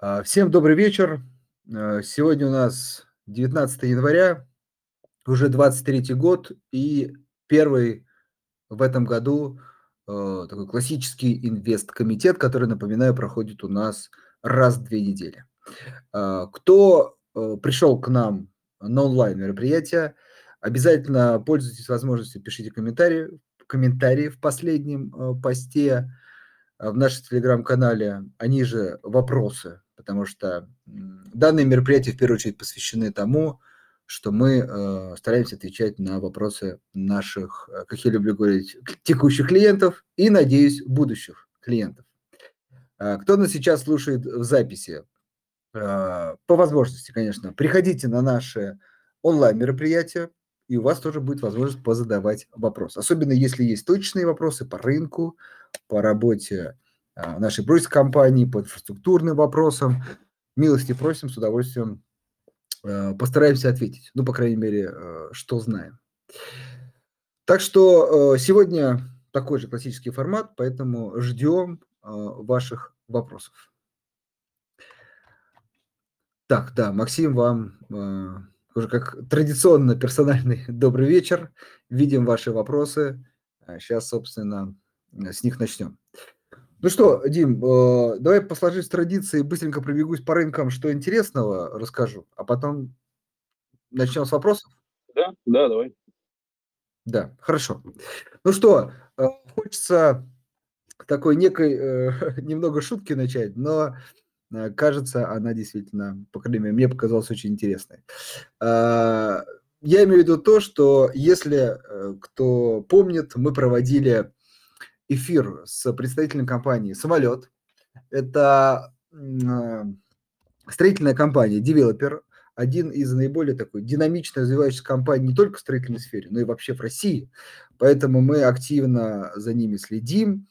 А, всем добрый вечер. Э, сегодня у нас 19 января, уже 23 год и первый в этом году, э, такой классический инвесткомитет, который, напоминаю, проходит у нас раз в 2 недели. А, кто, пришел к нам на онлайн-мероприятие, обязательно пользуйтесь возможностью, пишите комментарии комментарии в последнем, посте, в нашем телеграм-канале, они же вопросы, потому что, данные мероприятия в первую очередь посвящены тому, что мы, э, стараемся отвечать на вопросы наших, э, как я люблю говорить, текущих клиентов и, надеюсь, будущих клиентов. А, кто нас сейчас слушает в записи, а, по возможности, конечно, приходите на наши онлайн-мероприятия, и у вас тоже будет возможность позадавать вопросы. Особенно если есть точные вопросы по рынку, по работе нашей брокерской компании, по инфраструктурным вопросам. Милости просим, с удовольствием э, постараемся ответить. Ну, по крайней мере, э, что знаем. Так что э, сегодня такой же классический формат, поэтому ждем ваших вопросов. Так, да, Максим, вам уже как традиционно персональный добрый вечер. Видим ваши вопросы. Сейчас, собственно, с них начнем. Ну что, Дим, э, давай по сложившейся традиции быстренько пробегусь по рынкам, что интересного расскажу, а потом начнем с вопросов? Да, да, давай. Да, хорошо. Ну что, э, хочется такой некой э, немного шутки начать, но Э, кажется, она действительно, по крайней мере, мне показалась очень интересной. А, я имею в виду то, что если э, кто помнит, мы проводили эфир с представителем компании «Самолет». Это а, строительная компания, девелопер, один из наиболее такой динамично развивающихся компаний не только в строительной сфере, но и вообще в России. Поэтому мы активно за ними следим.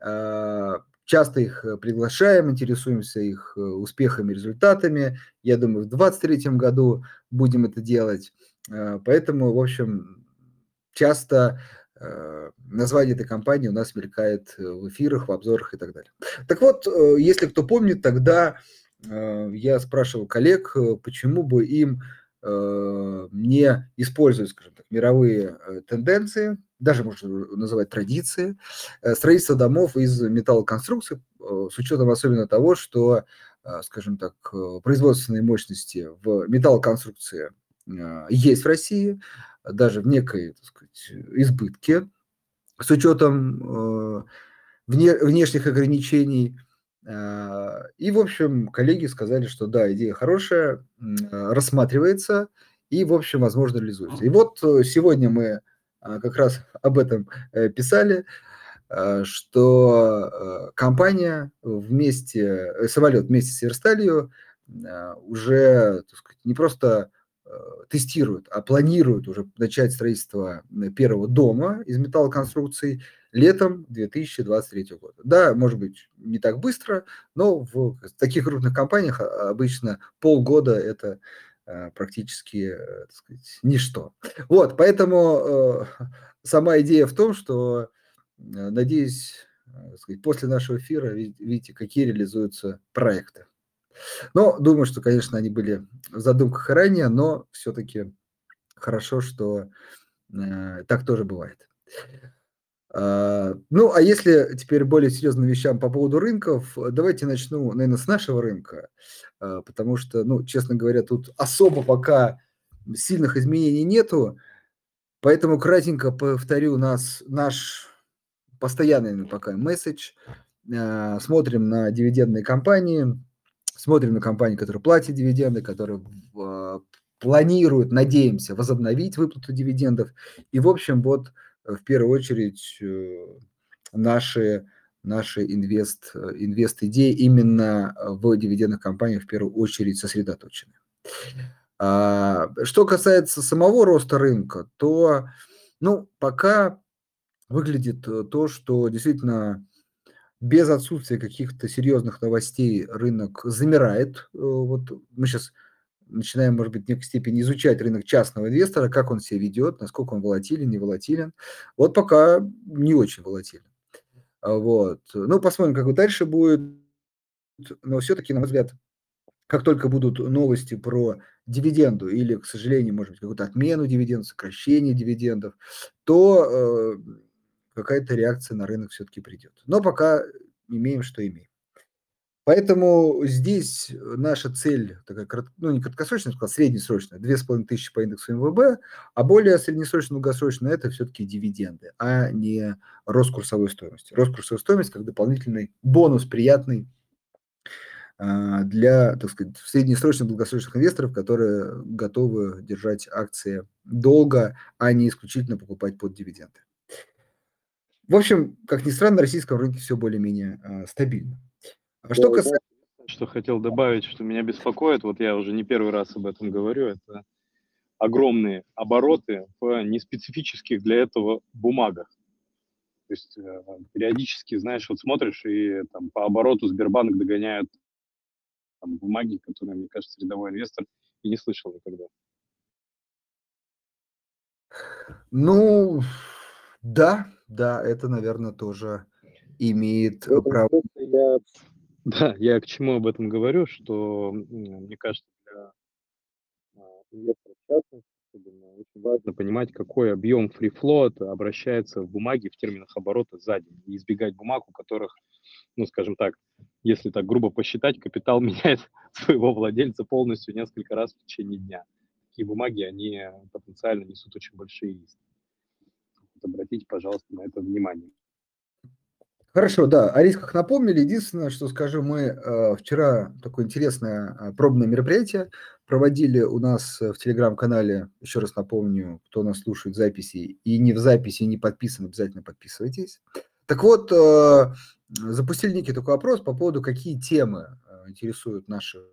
А, Часто их э, приглашаем, интересуемся их э, успехами, результатами. Я думаю, в 2023 году будем это делать. Э, поэтому, в общем, часто название этой компании у нас мелькает в эфирах, в обзорах и так далее. Так вот, если кто помнит, тогда я спрашивал коллег, почему бы им не использовать, скажем так, мировые тенденции, даже можно называть традиции, э, строительство домов из металлоконструкций, э, с учетом особенно того, что, э, скажем так, производственные мощности в металлоконструкции есть в России, даже в некой, так сказать, избытке, с учетом вне, внешних ограничений. И, в общем, коллеги сказали, что да, идея хорошая, рассматривается и, в общем, возможно, реализуется. И вот сегодня мы как раз об этом э, писали, что э, компания вместе, э, самолет вместе с Северсталью а, уже так сказать, не просто тестируют, а планируют уже начать строительство первого дома из металлоконструкций летом 2023 года. Да, может быть, не так быстро, но в таких крупных компаниях обычно полгода это Э, практически, э, так сказать, ничто. Вот, поэтому э, сама идея в том, что, надеюсь, сказать, после нашего эфира, видите, какие реализуются проекты. Но думаю, что, конечно, они были в задумках ранее, но все-таки хорошо, что э, так тоже бывает. А, ну, а если теперь более серьезным вещам по поводу рынков, давайте начну, наверное, с нашего рынка, а, потому что, ну, честно говоря, тут особо пока сильных изменений нету, поэтому кратенько повторю нас, наш постоянный пока месседж. А, смотрим на дивидендные компании, смотрим на компании, которые платят дивиденды, которые планируют, надеемся, возобновить выплату дивидендов. И, в общем, вот в первую очередь э, наши, наши инвест, э, инвест-идеи именно в дивидендных компаниях в первую очередь сосредоточены. А, что касается самого роста рынка, то ну, пока выглядит э, то, что действительно без отсутствия каких-то серьезных новостей рынок замирает. Вот мы сейчас начинаем, может быть, в некой степени изучать рынок частного инвестора, как он себя ведет, насколько он волатилен, не волатилен. Вот пока не очень волатилен. А вот. Ну, посмотрим, как дальше будет. но все-таки, на мой взгляд, как только будут новости про дивиденду или, к сожалению, может быть, какую-то отмену дивидендов, сокращение дивидендов, то э, какая-то реакция на рынок все-таки придет. Но пока имеем, что имеем. Поэтому здесь наша цель, такая, ну не краткосрочная, а среднесрочная, 2500 по индексу МВБ, а более среднесрочная, долгосрочная – это все-таки дивиденды, а не рост курсовой стоимости. Рост курсовой стоимости как дополнительный бонус приятный а, для, так сказать, среднесрочных, долгосрочных инвесторов, которые готовы держать акции долго, а не исключительно покупать под дивиденды. В общем, как ни странно, на российском рынке все более-менее э, стабильно. А что касается... Что хотел добавить, что меня беспокоит, вот я уже не первый раз об этом говорю, это огромные обороты в неспецифических для этого бумагах. То есть э, периодически, знаешь, вот смотришь, и там по обороту Сбербанк догоняют там, бумаги, которые, мне кажется, рядовой инвестор и не слышал никогда. Ну, да, да, это, наверное, тоже имеет право. Я да, я к чему об этом говорю, что, мне кажется, для а, инвесторов частности особенно очень важно понимать, какой объем free float обращается в бумаге в терминах оборота за день, и избегать бумаг, у которых, ну, скажем так, если так грубо посчитать, капитал меняет своего владельца полностью несколько раз в течение дня. Такие бумаги, они потенциально несут очень большие риски. Обратите, пожалуйста, на это внимание. Хорошо, да, о рисках напомнили. Единственное, что скажу, мы э, вчера такое интересное э, пробное мероприятие проводили у нас в телеграм-канале. Еще раз напомню, кто нас слушает в записи и не в записи, и не подписан, обязательно подписывайтесь. Так вот, э, запустили некий такой опрос по поводу, какие темы э, интересуют наших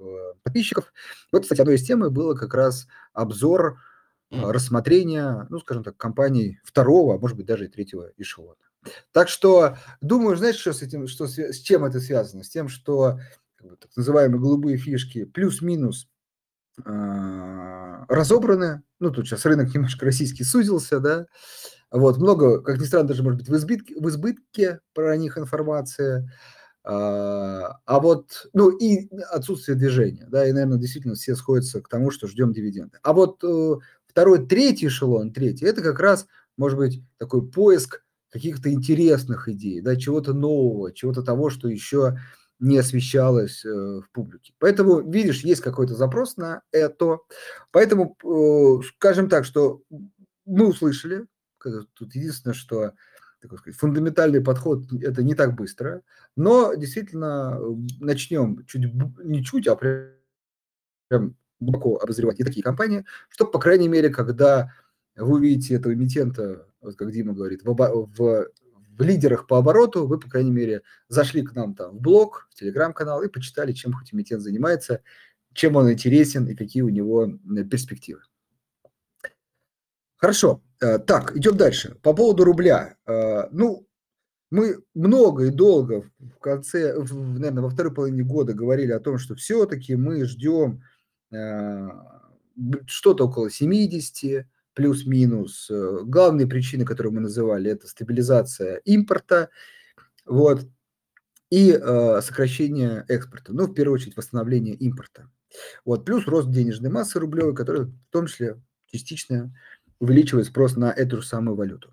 э, подписчиков. Вот, кстати, одной из тем было как раз обзор э, рассмотрения, ну, скажем так, компаний второго, а может быть даже и третьего эшелона. Так что, думаю, знаешь, что с этим, что с чем это связано? С тем, что так называемые голубые фишки плюс-минус э, разобраны. Ну, тут сейчас рынок немножко российский сузился, да. Вот, много, как ни странно, даже, может быть, в избытке, в избытке про них информация. А, а вот, ну, и отсутствие движения, да, и, наверное, действительно все сходятся к тому, что ждем дивиденды. А вот э, второй, третий эшелон, третий, это как раз, может быть, такой поиск каких-то интересных идей, да, чего-то нового, чего-то того, что еще не освещалось э, в публике. Поэтому, видишь, есть какой-то запрос на это. Поэтому, э, скажем так, что мы услышали, тут единственное, что такой сказать, фундаментальный подход это не так быстро, но действительно начнем чуть, не чуть, а прям глубоко обозревать и такие компании, чтобы, по крайней мере, когда вы увидите этого эмитента, вот как Дима говорит, в, в, в лидерах по обороту, вы, по крайней мере, зашли к нам там в блог, в телеграм-канал и почитали, чем хоть эмитент занимается, чем он интересен и какие у него перспективы. Хорошо. Э, так, идем дальше. По поводу рубля. Э, ну, мы много и долго в конце, наверное, во второй половине года говорили о том, что все-таки мы ждем э, что-то около 70, плюс-минус. Э, главные причины, которые мы называли, это стабилизация импорта, вот, и э, сокращение экспорта, ну, в первую очередь, восстановление импорта. Вот, плюс рост денежной массы рублевой, который в том числе частично увеличивает спрос на эту же самую валюту.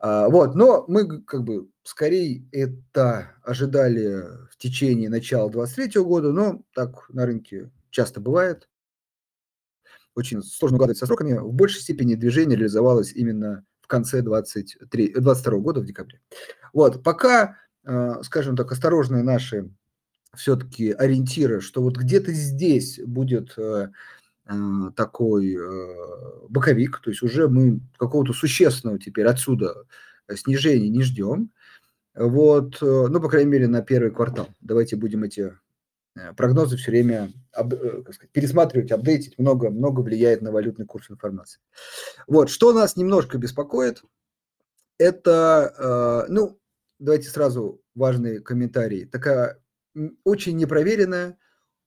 А, вот, но мы как бы скорее это ожидали в течение начала 2023 года, но так на рынке часто бывает очень сложно угадывать со сроками, в большей степени движение реализовалось именно в конце 23, 22 года, в декабре. Вот, пока, э, скажем так, осторожные наши все-таки ориентиры, что вот где-то здесь будет э, э, такой боковик, то есть уже мы какого-то существенного теперь отсюда снижения не ждем. Вот, ну, по крайней мере, на первый квартал. Давайте будем эти Э, прогнозы все время об, э, сказать, пересматривать, апдейтить, много, много влияет на валютный курс информации. Вот, что нас немножко беспокоит, это, э, ну, давайте сразу важный комментарий, такая очень непроверенная,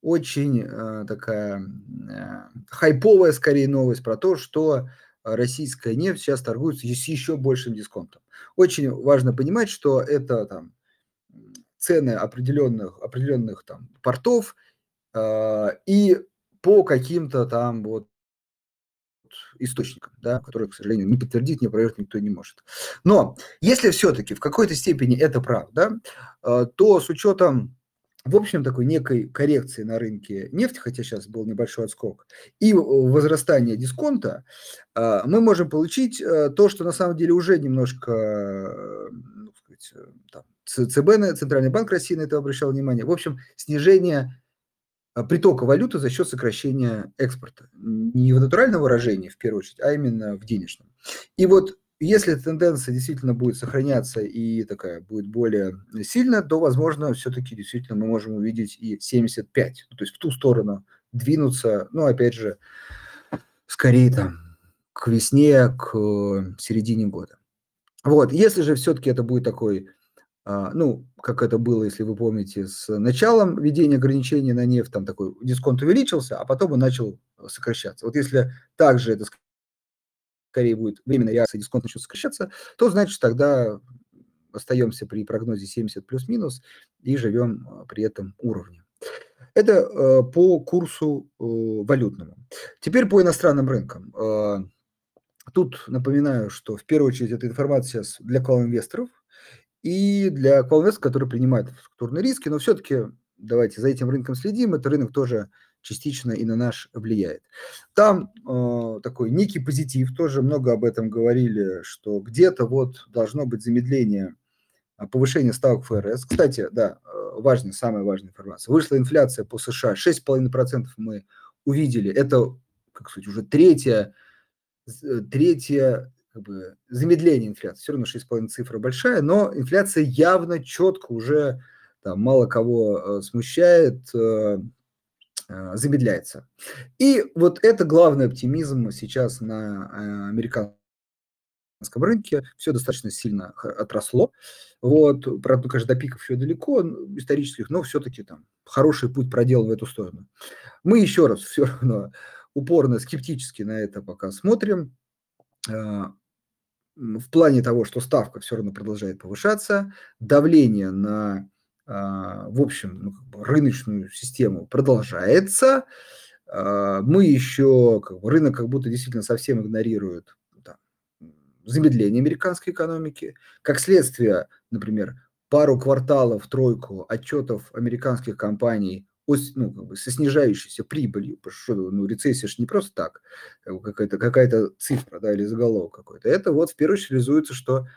очень э, такая э, хайповая, скорее, новость про то, что российская нефть сейчас торгуется с еще большим дисконтом. Очень важно понимать, что это там цены определенных, определенных там портов э, и по каким-то там вот источникам, да, которые, к сожалению, не подтвердить, не проверить никто не может. Но если все-таки в какой-то степени это правда, э, то с учетом в общем, такой некой коррекции на рынке нефти, хотя сейчас был небольшой отскок, и возрастание дисконта, э, мы можем получить э, то, что на самом деле уже немножко ну, сказать, там, ЦБ, Центральный банк России на это обращал внимание. В общем, снижение а, притока валюты за счет сокращения экспорта. Не в натуральном выражении, в первую очередь, а именно в денежном. И вот если тенденция действительно будет сохраняться и такая будет более сильная, то, возможно, все-таки действительно мы можем увидеть и 75, то есть в ту сторону двинуться, ну, опять же, скорее там к весне, к середине года. Вот, если же все-таки это будет такой ну, как это было, если вы помните, с началом введения ограничений на нефть, там такой дисконт увеличился, а потом он начал сокращаться. Вот если также это скорее будет временная реакция, дисконт начнет сокращаться, то значит тогда остаемся при прогнозе 70 плюс-минус и живем а, при этом уровне. Это э, по курсу э, валютному. Теперь по иностранным рынкам. Э, тут напоминаю, что в первую очередь это информация для колл-инвесторов, и для Qualnest, который принимает структурные риски, но все-таки давайте за этим рынком следим, этот рынок тоже частично и на наш влияет. Там э, такой некий позитив, тоже много об этом говорили, что где-то вот должно быть замедление а, повышения ставок ФРС. Кстати, да, э, важная, самая важная информация. Вышла инфляция по США, 6,5% мы увидели. Это, как сказать, уже третья, э, третья как бы замедление инфляции. Все равно 6,5 цифра большая, но инфляция явно четко уже там, мало кого э, смущает, э, э, замедляется. И вот это главный оптимизм сейчас на американском рынке. Все достаточно сильно отросло. Вот, правда, конечно, до пиков еще далеко исторических, но все-таки там хороший путь проделан в эту сторону. Мы еще раз все равно упорно, скептически на это пока смотрим в плане того, что ставка все равно продолжает повышаться, давление на, а, в общем, ну, рыночную систему продолжается, а, мы еще, как бы, рынок как будто действительно совсем игнорирует там, замедление американской экономики. Как следствие, например, пару кварталов, тройку отчетов американских компаний ну, как бы со снижающейся прибылью, потому что ну, рецессия же не просто так, какая-то какая цифра да, или заголовок какой-то. Это вот в первую очередь реализуется, что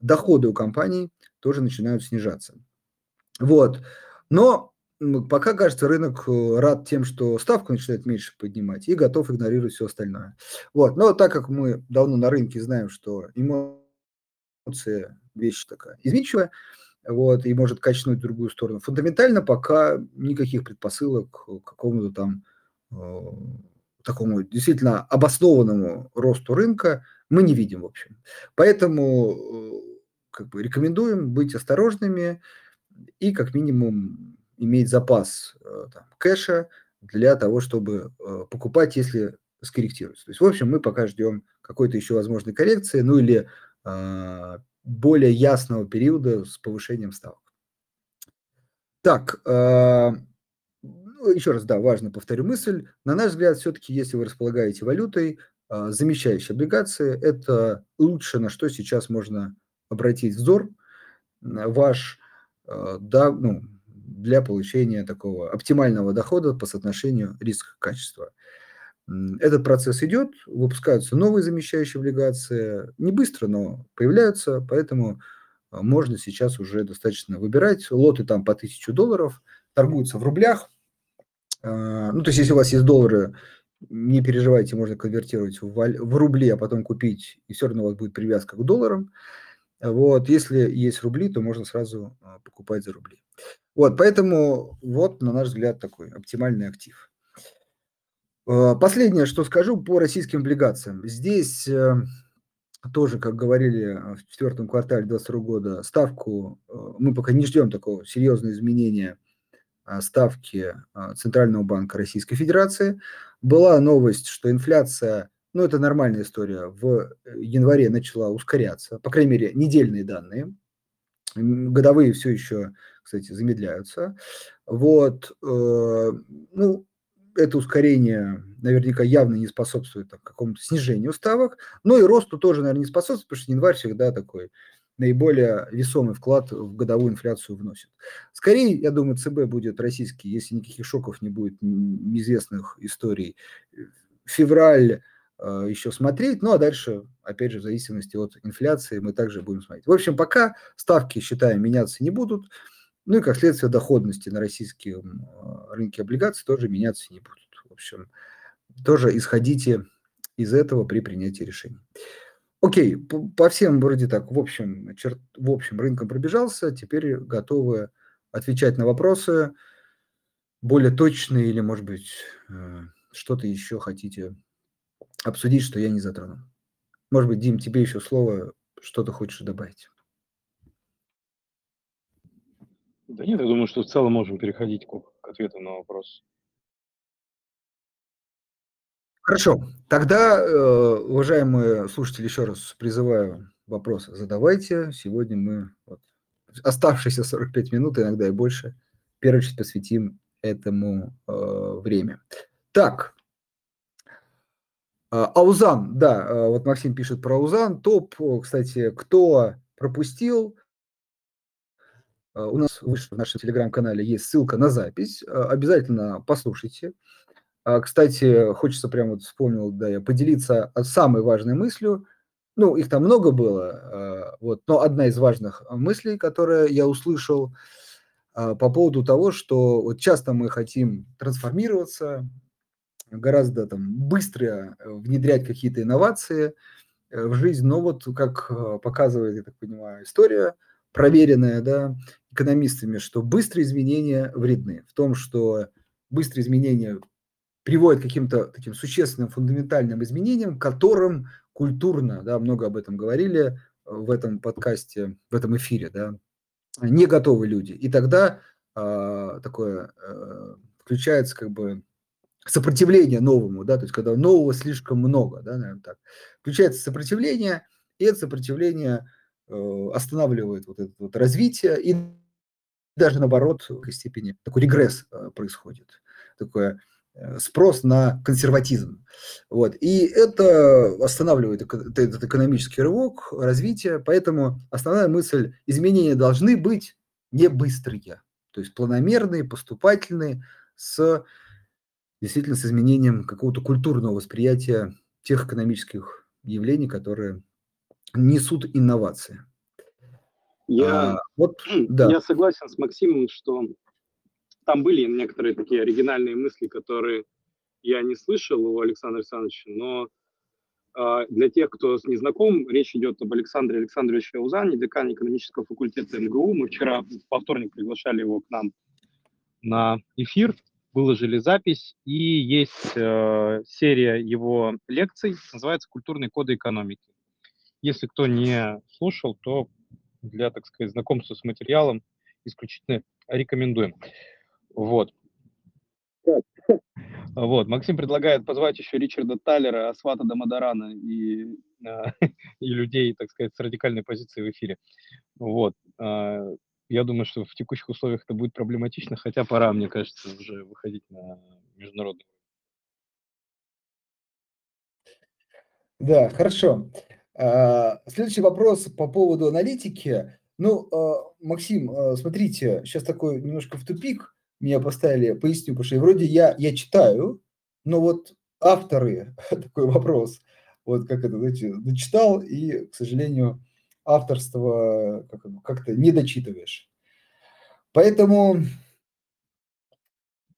доходы у компаний тоже начинают снижаться. Вот. Но пока, кажется, рынок э, рад тем, что ставку начинает меньше поднимать и готов игнорировать все остальное. Вот. Но так как мы давно на рынке знаем, что эмоции вещь такая изменчивая, вот, и может качнуть в другую сторону. Фундаментально пока никаких предпосылок к какому-то там э, такому действительно обоснованному росту рынка мы не видим, в общем. Поэтому э, как бы рекомендуем быть осторожными и как минимум иметь запас э, там, кэша для того, чтобы покупать, если скорректируется. То есть, в общем, мы пока ждем какой-то еще возможной коррекции, ну или э, более ясного периода с повышением ставок. Так, э, ну, еще раз, да, важно, повторю мысль. На наш взгляд, все-таки, если вы располагаете валютой, э, замещающие облигации – это лучше, на что сейчас можно обратить взор ваш э, да, ну, для получения такого оптимального дохода по соотношению риска-качества. Этот процесс идет, выпускаются новые замещающие облигации, не быстро, но появляются, поэтому а, можно сейчас уже достаточно выбирать. Лоты там по 1000 долларов, торгуются в рублях. А, ну, то есть, если у вас есть доллары, не переживайте, можно конвертировать в, в рубли, а потом купить, и все равно у вас будет привязка к долларам. Вот, если есть рубли, то можно сразу а, покупать за рубли. Вот, поэтому вот, на наш взгляд, такой оптимальный актив. Э, последнее, что скажу по российским облигациям. Здесь э, тоже, как говорили э, в четвертом квартале 2022 года, ставку, мы пока не ждем такого серьезного изменения ставки Центрального банка Российской Федерации. Была новость, что инфляция, ну это нормальная история, в январе начала ускоряться, по крайней мере, недельные данные. Годовые все еще, кстати, замедляются. Вот, ну, это ускорение наверняка явно не способствует там, какому-то снижению ставок, но и росту тоже, наверное, не способствует, потому что январь всегда такой наиболее весомый вклад в годовую инфляцию вносит. Скорее, я думаю, ЦБ будет российский, если никаких шоков не будет, неизвестных историй. Февраль э, еще смотреть, ну а дальше, опять же, в зависимости от инфляции мы также будем смотреть. В общем, пока ставки, считаем, меняться не будут, ну и как следствие доходности на российском э, рынке облигаций тоже меняться не будут. В общем, тоже исходите из этого при принятии решений. Окей, по, всем вроде так, в общем, черт, в общем, рынком пробежался, теперь готовы отвечать на вопросы более точные или, может быть, э, что-то еще хотите обсудить, что я не затронул. Может быть, Дим, тебе еще слово, что то хочешь добавить? Да нет, я думаю, что в целом можем переходить к, ответу на вопрос. Хорошо. Тогда, э, уважаемые слушатели, еще раз призываю вопросы задавайте. Сегодня мы вот, оставшиеся 45 минут, иногда и больше, первую очередь посвятим этому э, время. Так, а, Аузан, да, э, вот Максим пишет про Аузан. Топ, кстати, кто пропустил, у нас выше в нашем телеграм-канале есть ссылка на запись. Обязательно послушайте. А, кстати, хочется прямо вот вспомнил, да, я поделиться самой важной мыслью. Ну, их там много было, а, вот, но одна из важных мыслей, которая я услышал а, по поводу того, что вот часто мы хотим трансформироваться, гораздо там быстро внедрять какие-то инновации э, в жизнь, но вот как показывает, я так понимаю, история, проверенная, да, экономистами, что быстрые изменения вредны. В том, что быстрые изменения приводит к каким-то таким существенным фундаментальным изменениям, которым культурно, да, много об этом говорили э, в этом подкасте, в этом эфире, да, не готовы люди. И тогда э, такое э, включается как бы сопротивление новому, да, то есть когда нового слишком много, да, наверное, так. Включается сопротивление, и это сопротивление э, останавливает вот это вот развитие, и даже наоборот, в какой степени такой регресс э, происходит. Такое Э, спрос на консерватизм. Вот. И это останавливает этот экономический рывок, развитие. Поэтому основная мысль – изменения должны быть не быстрые, то есть планомерные, поступательные, с действительно с изменением какого-то культурного восприятия тех экономических явлений, которые несут инновации. Я, а, вот, да. я согласен с Максимом, что там были некоторые такие оригинальные мысли, которые я не слышал у Александра Александровича, но э, для тех, кто не знаком, речь идет об Александре Александровиче Аузане, декане экономического факультета МГУ. Мы вчера во вторник приглашали его к нам на эфир, выложили запись, и есть э, серия его лекций, называется «Культурные коды экономики». Если кто не слушал, то для, так сказать, знакомства с материалом исключительно рекомендуем. Вот. Вот. Максим предлагает позвать еще Ричарда Таллера, Асвата Дамадарана и, э, и людей, так сказать, с радикальной позиции в эфире. Вот. Э, я думаю, что в текущих условиях это будет проблематично, хотя пора, мне кажется, уже выходить на международный Да, хорошо. А, следующий вопрос по поводу аналитики. Ну, а, Максим, а, смотрите, сейчас такой немножко в тупик меня поставили, поясню, потому что вроде я, я читаю, но вот авторы, такой вопрос, вот как это, знаете, дочитал, и, к сожалению, авторство как, как-то не дочитываешь. Поэтому,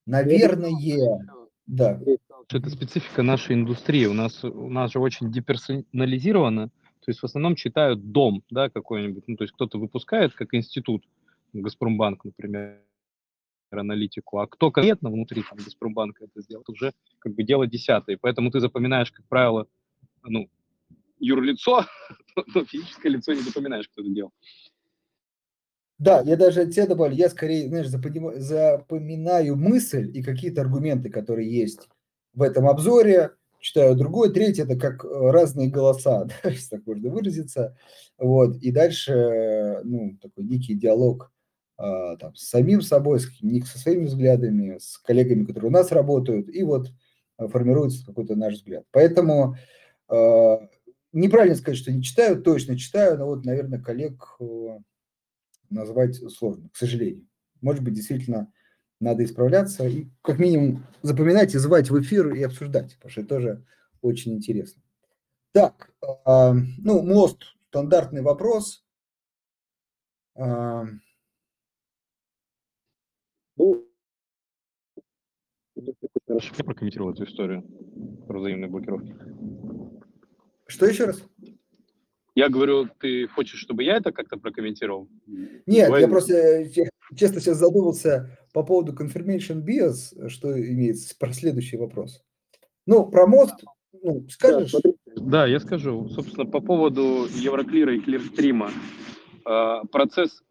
наверное, да. Это специфика нашей индустрии. У нас, у нас же очень деперсонализировано. То есть в основном читают дом, да, какой-нибудь. Ну, то есть кто-то выпускает, как институт, Газпромбанк, например, аналитику, а кто конкретно внутри там, Газпромбанка это сделал, уже как бы дело десятое. Поэтому ты запоминаешь, как правило, ну, юрлицо, но физическое лицо не запоминаешь, кто это делал. Да, я даже от тебя добавлю, я скорее, знаешь, запоминаю мысль и какие-то аргументы, которые есть в этом обзоре, читаю другой, третий, это как э, разные голоса, да, если так можно выразиться, вот, и дальше, ну, такой некий диалог а, там, с самим собой, с, со своими взглядами, с коллегами, которые у нас работают, и вот формируется какой-то наш взгляд. Поэтому неправильно сказать, что не читаю, точно читаю, но вот, наверное, коллег назвать сложно, к сожалению. Может быть, действительно надо исправляться и как минимум запоминать и звать в эфир и обсуждать, потому что это тоже очень интересно. Так, э, ну, мост, стандартный вопрос. Э, ну, Хорошо, прокомментировал эту историю про взаимные блокировки. Что еще раз? Я говорю, ты хочешь, чтобы я это как-то прокомментировал? Нет, Давай. я просто э, честно сейчас задумался по поводу confirmation bias, что имеется, про следующий вопрос. Ну, про мост, ну, скажешь? Да, я скажу. Собственно, по поводу Евроклира и Клирстрима. Э, процесс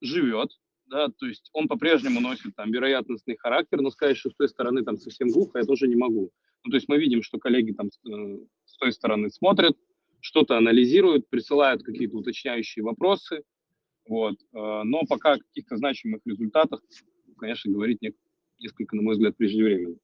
живет, да, то есть он по-прежнему носит там вероятностный характер, но сказать, что с той стороны там совсем глухо, я тоже не могу. Ну, то есть мы видим, что коллеги там с, э, с той стороны смотрят, что-то анализируют, присылают какие-то уточняющие вопросы, вот. Э, но пока каких-то значимых результатах, конечно, говорить несколько, на мой взгляд, преждевременно.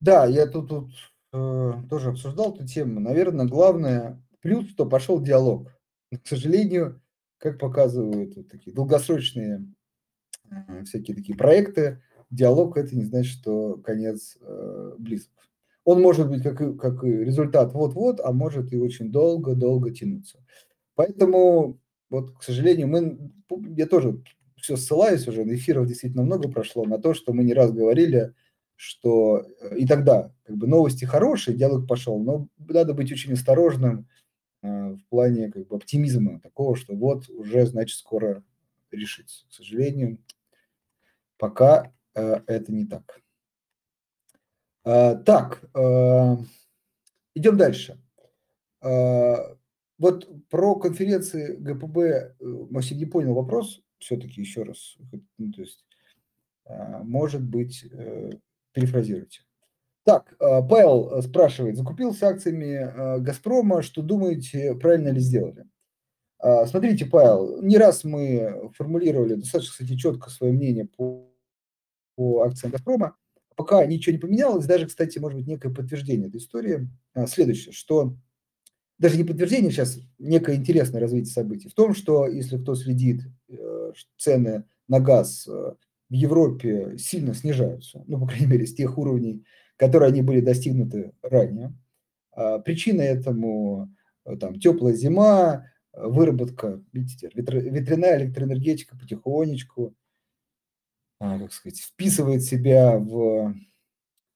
Да, я тут, тут э, тоже обсуждал эту тему. Наверное, главное, плюс, что пошел диалог. Но, к сожалению, как показывают вот такие долгосрочные э, всякие такие проекты, диалог это не значит, что конец э, близок. Он может быть как, как результат вот-вот, а может и очень долго-долго тянуться. Поэтому, вот, к сожалению, мы, я тоже все ссылаюсь уже, эфиров действительно много прошло, на то, что мы не раз говорили, что и тогда как бы новости хорошие, диалог пошел, но надо быть очень осторожным э, в плане как бы оптимизма такого, что вот уже, значит, скоро решится. К сожалению, пока э, это не так. Так, идем дальше. А, вот про конференции ГПБ э, Максим не понял вопрос, все-таки еще раз. Ну, то есть, может быть, э, перефразируйте. Так, Павел спрашивает, закупился акциями Газпрома, что думаете, правильно ли сделали? Смотрите, Павел, не раз мы формулировали достаточно, кстати, четко свое мнение по, по акциям Газпрома пока ничего не поменялось, даже, кстати, может быть, некое подтверждение этой истории. А, следующее, что даже не подтверждение сейчас, некое интересное развитие событий в том, что если кто следит, э, цены на газ э, в Европе сильно снижаются, ну, по крайней мере, с тех уровней, которые они были достигнуты ранее. А, причина этому э, там теплая зима, выработка, видите, ветряная электроэнергетика потихонечку а, как сказать, вписывает себя в,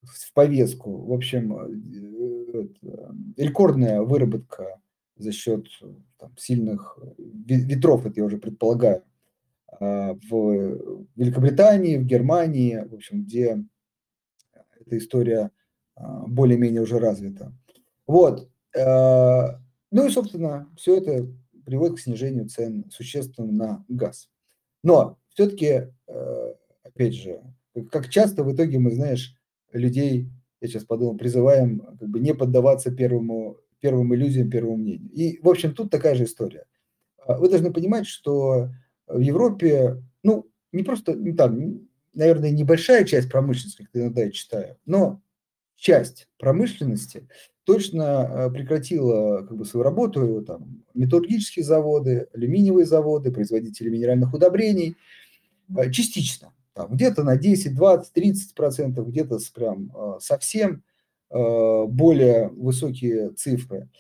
в повестку. В общем, рекордная выработка за счет там, сильных ветров, это я уже предполагаю, а, в Великобритании, в Германии, в общем, где эта история более-менее уже развита. Вот. Ну и, собственно, все это приводит к снижению цен существенно на газ. Но все-таки э, опять же, как часто в итоге мы, знаешь, людей, я сейчас подумал, призываем как бы не поддаваться первому, первым иллюзиям, первому мнению. И, в общем, тут такая же история. А, вы должны понимать, что в Европе, ну, не просто, ну, там, наверное, небольшая часть промышленности, как иногда я читаю, но часть промышленности точно а, прекратила как бы, свою работу, там, металлургические заводы, алюминиевые заводы, производители минеральных удобрений, а, частично. Там, где-то на 10, 20, 30 процентов, где-то прям а, совсем а, более высокие цифры.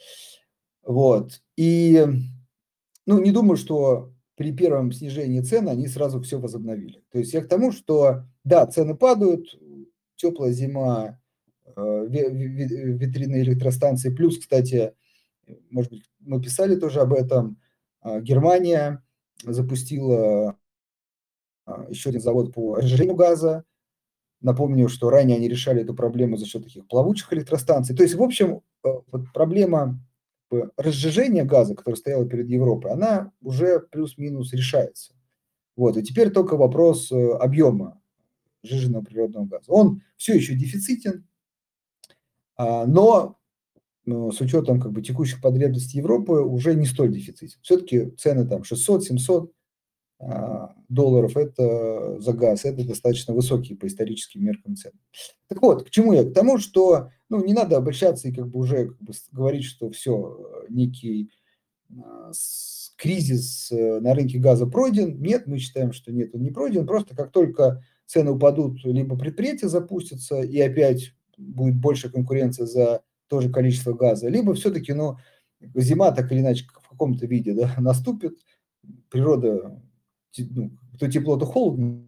Вот. И, ну, не думаю, что при первом снижении цен они сразу все возобновили. То есть я к тому, что, да, цены падают, теплая зима, а, ветряные электростанции, плюс, кстати, может быть, мы писали тоже об этом, Германия запустила еще один завод по разжижению газа. Напомню, что ранее они решали эту проблему за счет таких плавучих электростанций. То есть, в общем, э, вот проблема разжижения газа, которая стояла перед Европой, она уже плюс-минус решается. Вот. И теперь только вопрос э, объема сжиженного природного газа. Он все еще дефицитен, а, но с учетом как бы текущих потребностей Европы уже не столь дефицит. Все-таки цены там 600-700 а, долларов это за газ, это достаточно высокие по историческим меркам цены. Так вот, к чему я? К тому, что ну, не надо обольщаться и как бы уже как бы говорить, что все, некий а, кризис э, на рынке газа пройден. Нет, мы считаем, что нет, он не пройден. Просто как только цены упадут, либо предприятие запустится, и опять будет больше конкуренция за то же количество газа, либо все-таки, ну, зима так или иначе в каком-то виде да, наступит, природа, ну, то тепло, то холодно,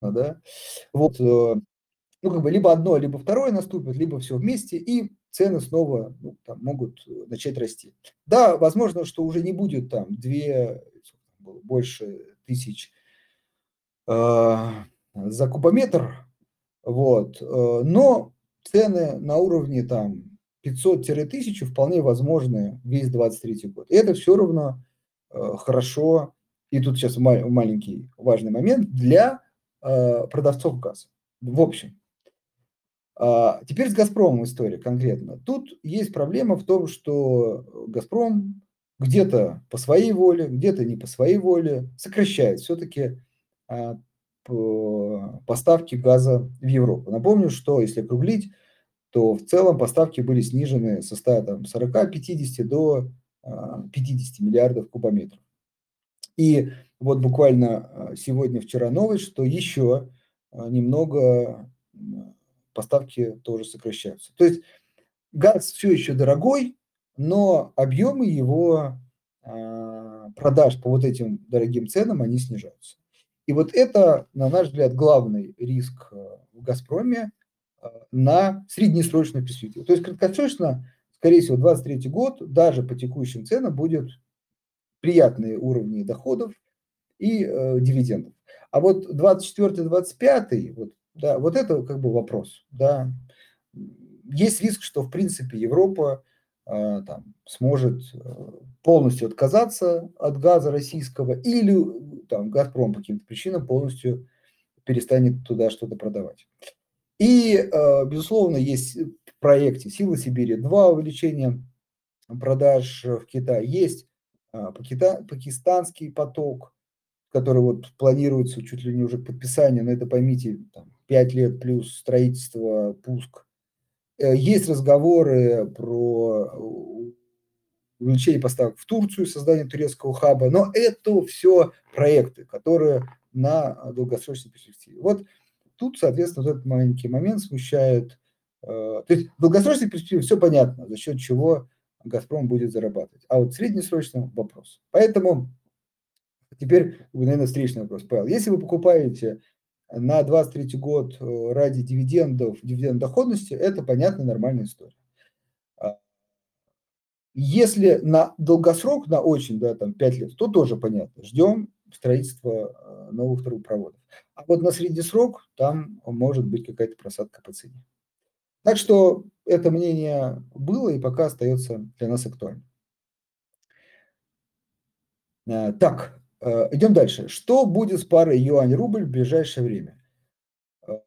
да, вот, э, ну, как бы либо одно, либо второе наступит, либо все вместе, и цены снова ну, там, могут начать расти. Да, возможно, что уже не будет там две, больше тысяч э, за кубометр, вот, э, но цены на уровне там 500-1000 вполне возможны весь 23 год. И это все равно э, хорошо, и тут сейчас маленький важный момент, для э, продавцов газа. В общем, а, теперь с «Газпромом» история конкретно. Тут есть проблема в том, что «Газпром» где-то по своей воле, где-то не по своей воле сокращает все-таки а, поставки газа в Европу. Напомню, что если округлить, то в целом поставки были снижены со 140-50 до 50 а, миллиардов кубометров. И вот буквально сегодня-вчера новость, что еще немного поставки тоже сокращаются. То есть газ все еще дорогой, но объемы его а, продаж по вот этим дорогим ценам, они снижаются. И вот это, на наш взгляд, главный риск а, в «Газпроме» на среднесрочную перспективу. То есть краткосрочно, скорее всего, 2023 год даже по текущим ценам будет приятные уровни доходов и э, дивидендов. А вот 24-25, вот да, вот это как бы вопрос. Да. Есть риск, что в принципе Европа э, там, сможет э, полностью отказаться от газа российского или там, Газпром по каким-то причинам полностью перестанет туда что-то продавать. И, э, безусловно, есть в проекте «Силы Сибири» два увеличения продаж в Китае. Есть э, пакистанский поток, который вот планируется чуть ли не уже к подписанию, но это, поймите, там, 5 лет плюс строительство, пуск. Э, есть разговоры про увеличение поставок в Турцию, создание турецкого хаба, но это все проекты, которые на долгосрочной перспективе. Вот тут, соответственно, вот этот маленький момент смущает. Э, то есть в долгосрочной перспективе все понятно, за счет чего «Газпром» будет зарабатывать. А вот среднесрочно вопрос. Поэтому теперь, наверное, встречный вопрос, Павел. Если вы покупаете на 23 год э, ради дивидендов, дивиденд доходности, это понятная нормальная история. А, если на долгосрок, на очень, да, там 5 лет, то тоже понятно. Ждем строительства э, новых трубопроводов. А вот на средний срок там может быть какая-то просадка по цене. Так что это мнение было и пока остается для нас актуальным. Э, так, Э, идем дальше. Что будет с парой юань-рубль в ближайшее время? Э,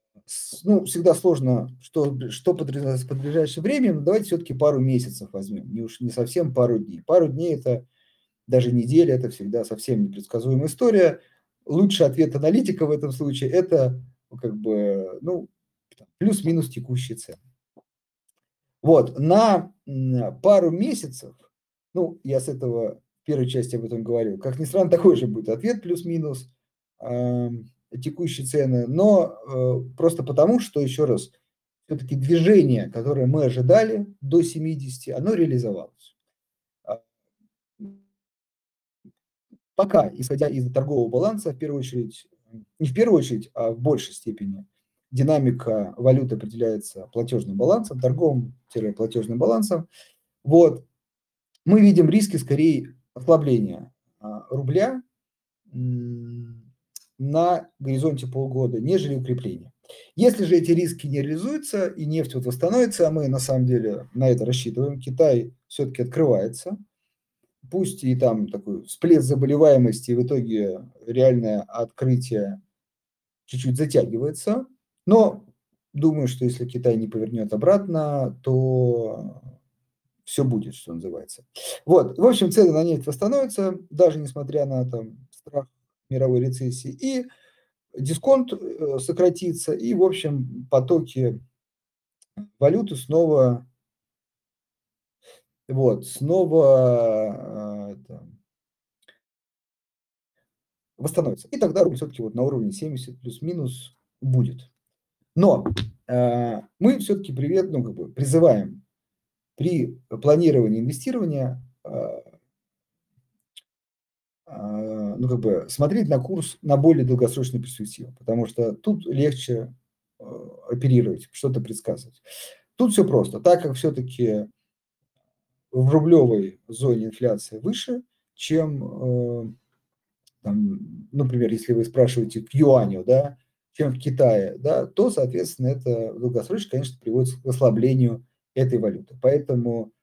ну, всегда сложно, что, что подразумевается под ближайшее время, но давайте все-таки пару месяцев возьмем, не уж не совсем пару дней. Пару дней – это даже неделя, это всегда совсем непредсказуемая история. Лучший ответ аналитика в этом случае – это как бы, ну, плюс-минус текущие цены. Вот, на пару месяцев, ну, я с этого первой части об этом говорил. Как ни странно, такой же будет ответ плюс-минус э, текущие цены, но э, просто потому, что, еще раз, все-таки движение, которое мы ожидали до 70, оно реализовалось. А, пока, исходя из торгового баланса, в первую очередь, не в первую очередь, а в большей степени, динамика валюты определяется платежным балансом, торговым-платежным балансом. Вот. Мы видим риски скорее ослабления а, рубля на горизонте полгода, нежели укрепление. Если же эти риски не реализуются и нефть вот восстановится, а мы на самом деле на это рассчитываем, Китай все-таки открывается, пусть и там такой всплеск заболеваемости, и в итоге реальное открытие чуть-чуть затягивается, но думаю, что если Китай не повернет обратно, то все будет, что называется. Вот, в общем, цены на нефть восстановятся, даже несмотря на там страх мировой рецессии, и дисконт э, сократится, и, в общем, потоки валюты снова, вот, снова это, восстановится. И тогда рубль все-таки вот на уровне 70 плюс-минус будет. Но э, мы все-таки привет, ну, как бы призываем при планировании инвестирования э, э, ну, как бы смотреть на курс на более долгосрочную перспективу, потому что тут легче э, оперировать, что-то предсказывать. Тут все просто. Так как все-таки в рублевой зоне инфляция выше, чем, э, там, например, если вы спрашиваете к юаню, да, чем в Китае, да, то, соответственно, это в долгосрочно, конечно, приводит к ослаблению этой валюты. Поэтому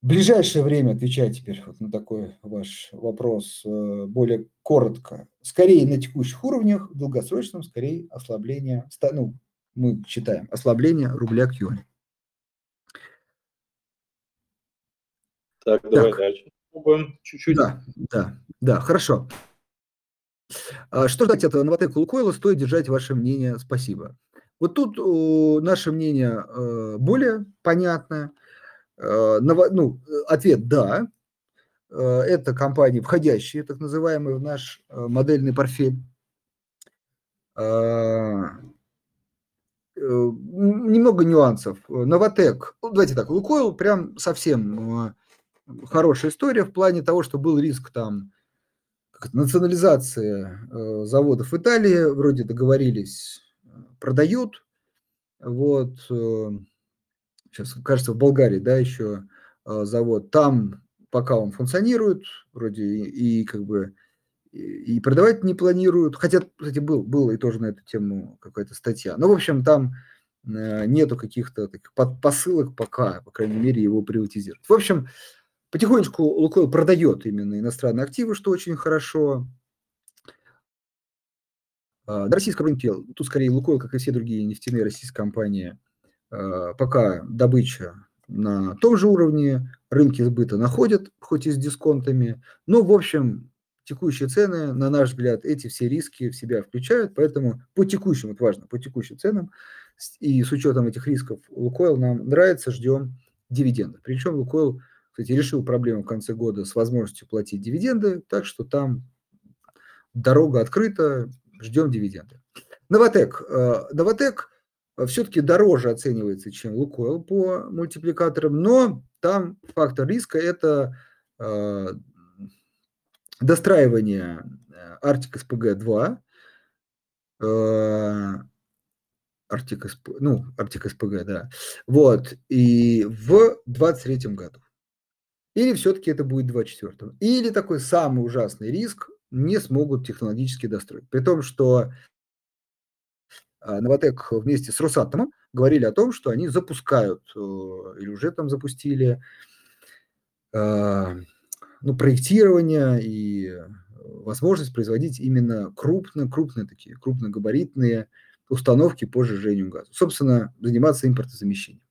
в ближайшее время, отвечая теперь вот на такой ваш вопрос э, более коротко, скорее на текущих уровнях, в долгосрочном скорее ослабление, ну, мы считаем, ослабление рубля к юаню. Так, давай так. дальше. Чуть-чуть. Да, да, да, хорошо. А что ждать от Новотека Лукойла, стоит держать ваше мнение, спасибо. Вот тут наше мнение э, более понятное. Э, ну, ответ «да». Э, это компании, входящие, так называемые, в наш модельный портфель. Немного нюансов. Новотек, ну, давайте так, Лукойл прям совсем хорошая история в плане того, что был риск там национализации э, заводов в Италии, вроде договорились, продают. Вот, сейчас, э, кажется, в Болгарии, да, еще э, завод. Там пока он функционирует, вроде и, и как бы и, продавать не планируют. Хотя, кстати, был, был и тоже на эту тему какая-то статья. Но, в общем, там нету каких-то таких посылок пока, по крайней мере, его приватизируют. В общем, Потихонечку Лукойл продает именно иностранные активы, что очень хорошо. На российском рынке, тут скорее Лукойл, как и все другие нефтяные российские компании, а, пока добыча на том же уровне, рынки сбыта находят, хоть и с дисконтами, но, в общем, текущие цены, на наш взгляд, эти все риски в себя включают, поэтому по текущим, это важно, по текущим ценам и с учетом этих рисков Лукойл нам нравится, ждем дивидендов. Причем Лукойл кстати, решил проблему в конце года с возможностью платить дивиденды, так что там дорога открыта, ждем дивиденды. Новотек. Э, Новотек все-таки дороже оценивается, чем Лукойл по мультипликаторам, но там фактор риска – это э, достраивание Arctic SPG-2, Arctic, ну, Arctic SPG, да, вот, и в 23 году. Или все-таки это будет 24 Или такой самый ужасный риск не смогут технологически достроить. При том, что а, Новотек вместе с Росатомом говорили о том, что они запускают э, или уже там запустили а, ну, проектирование и возможность производить именно крупные, крупные такие, крупногабаритные установки по сжижению газа. Собственно, заниматься импортозамещением.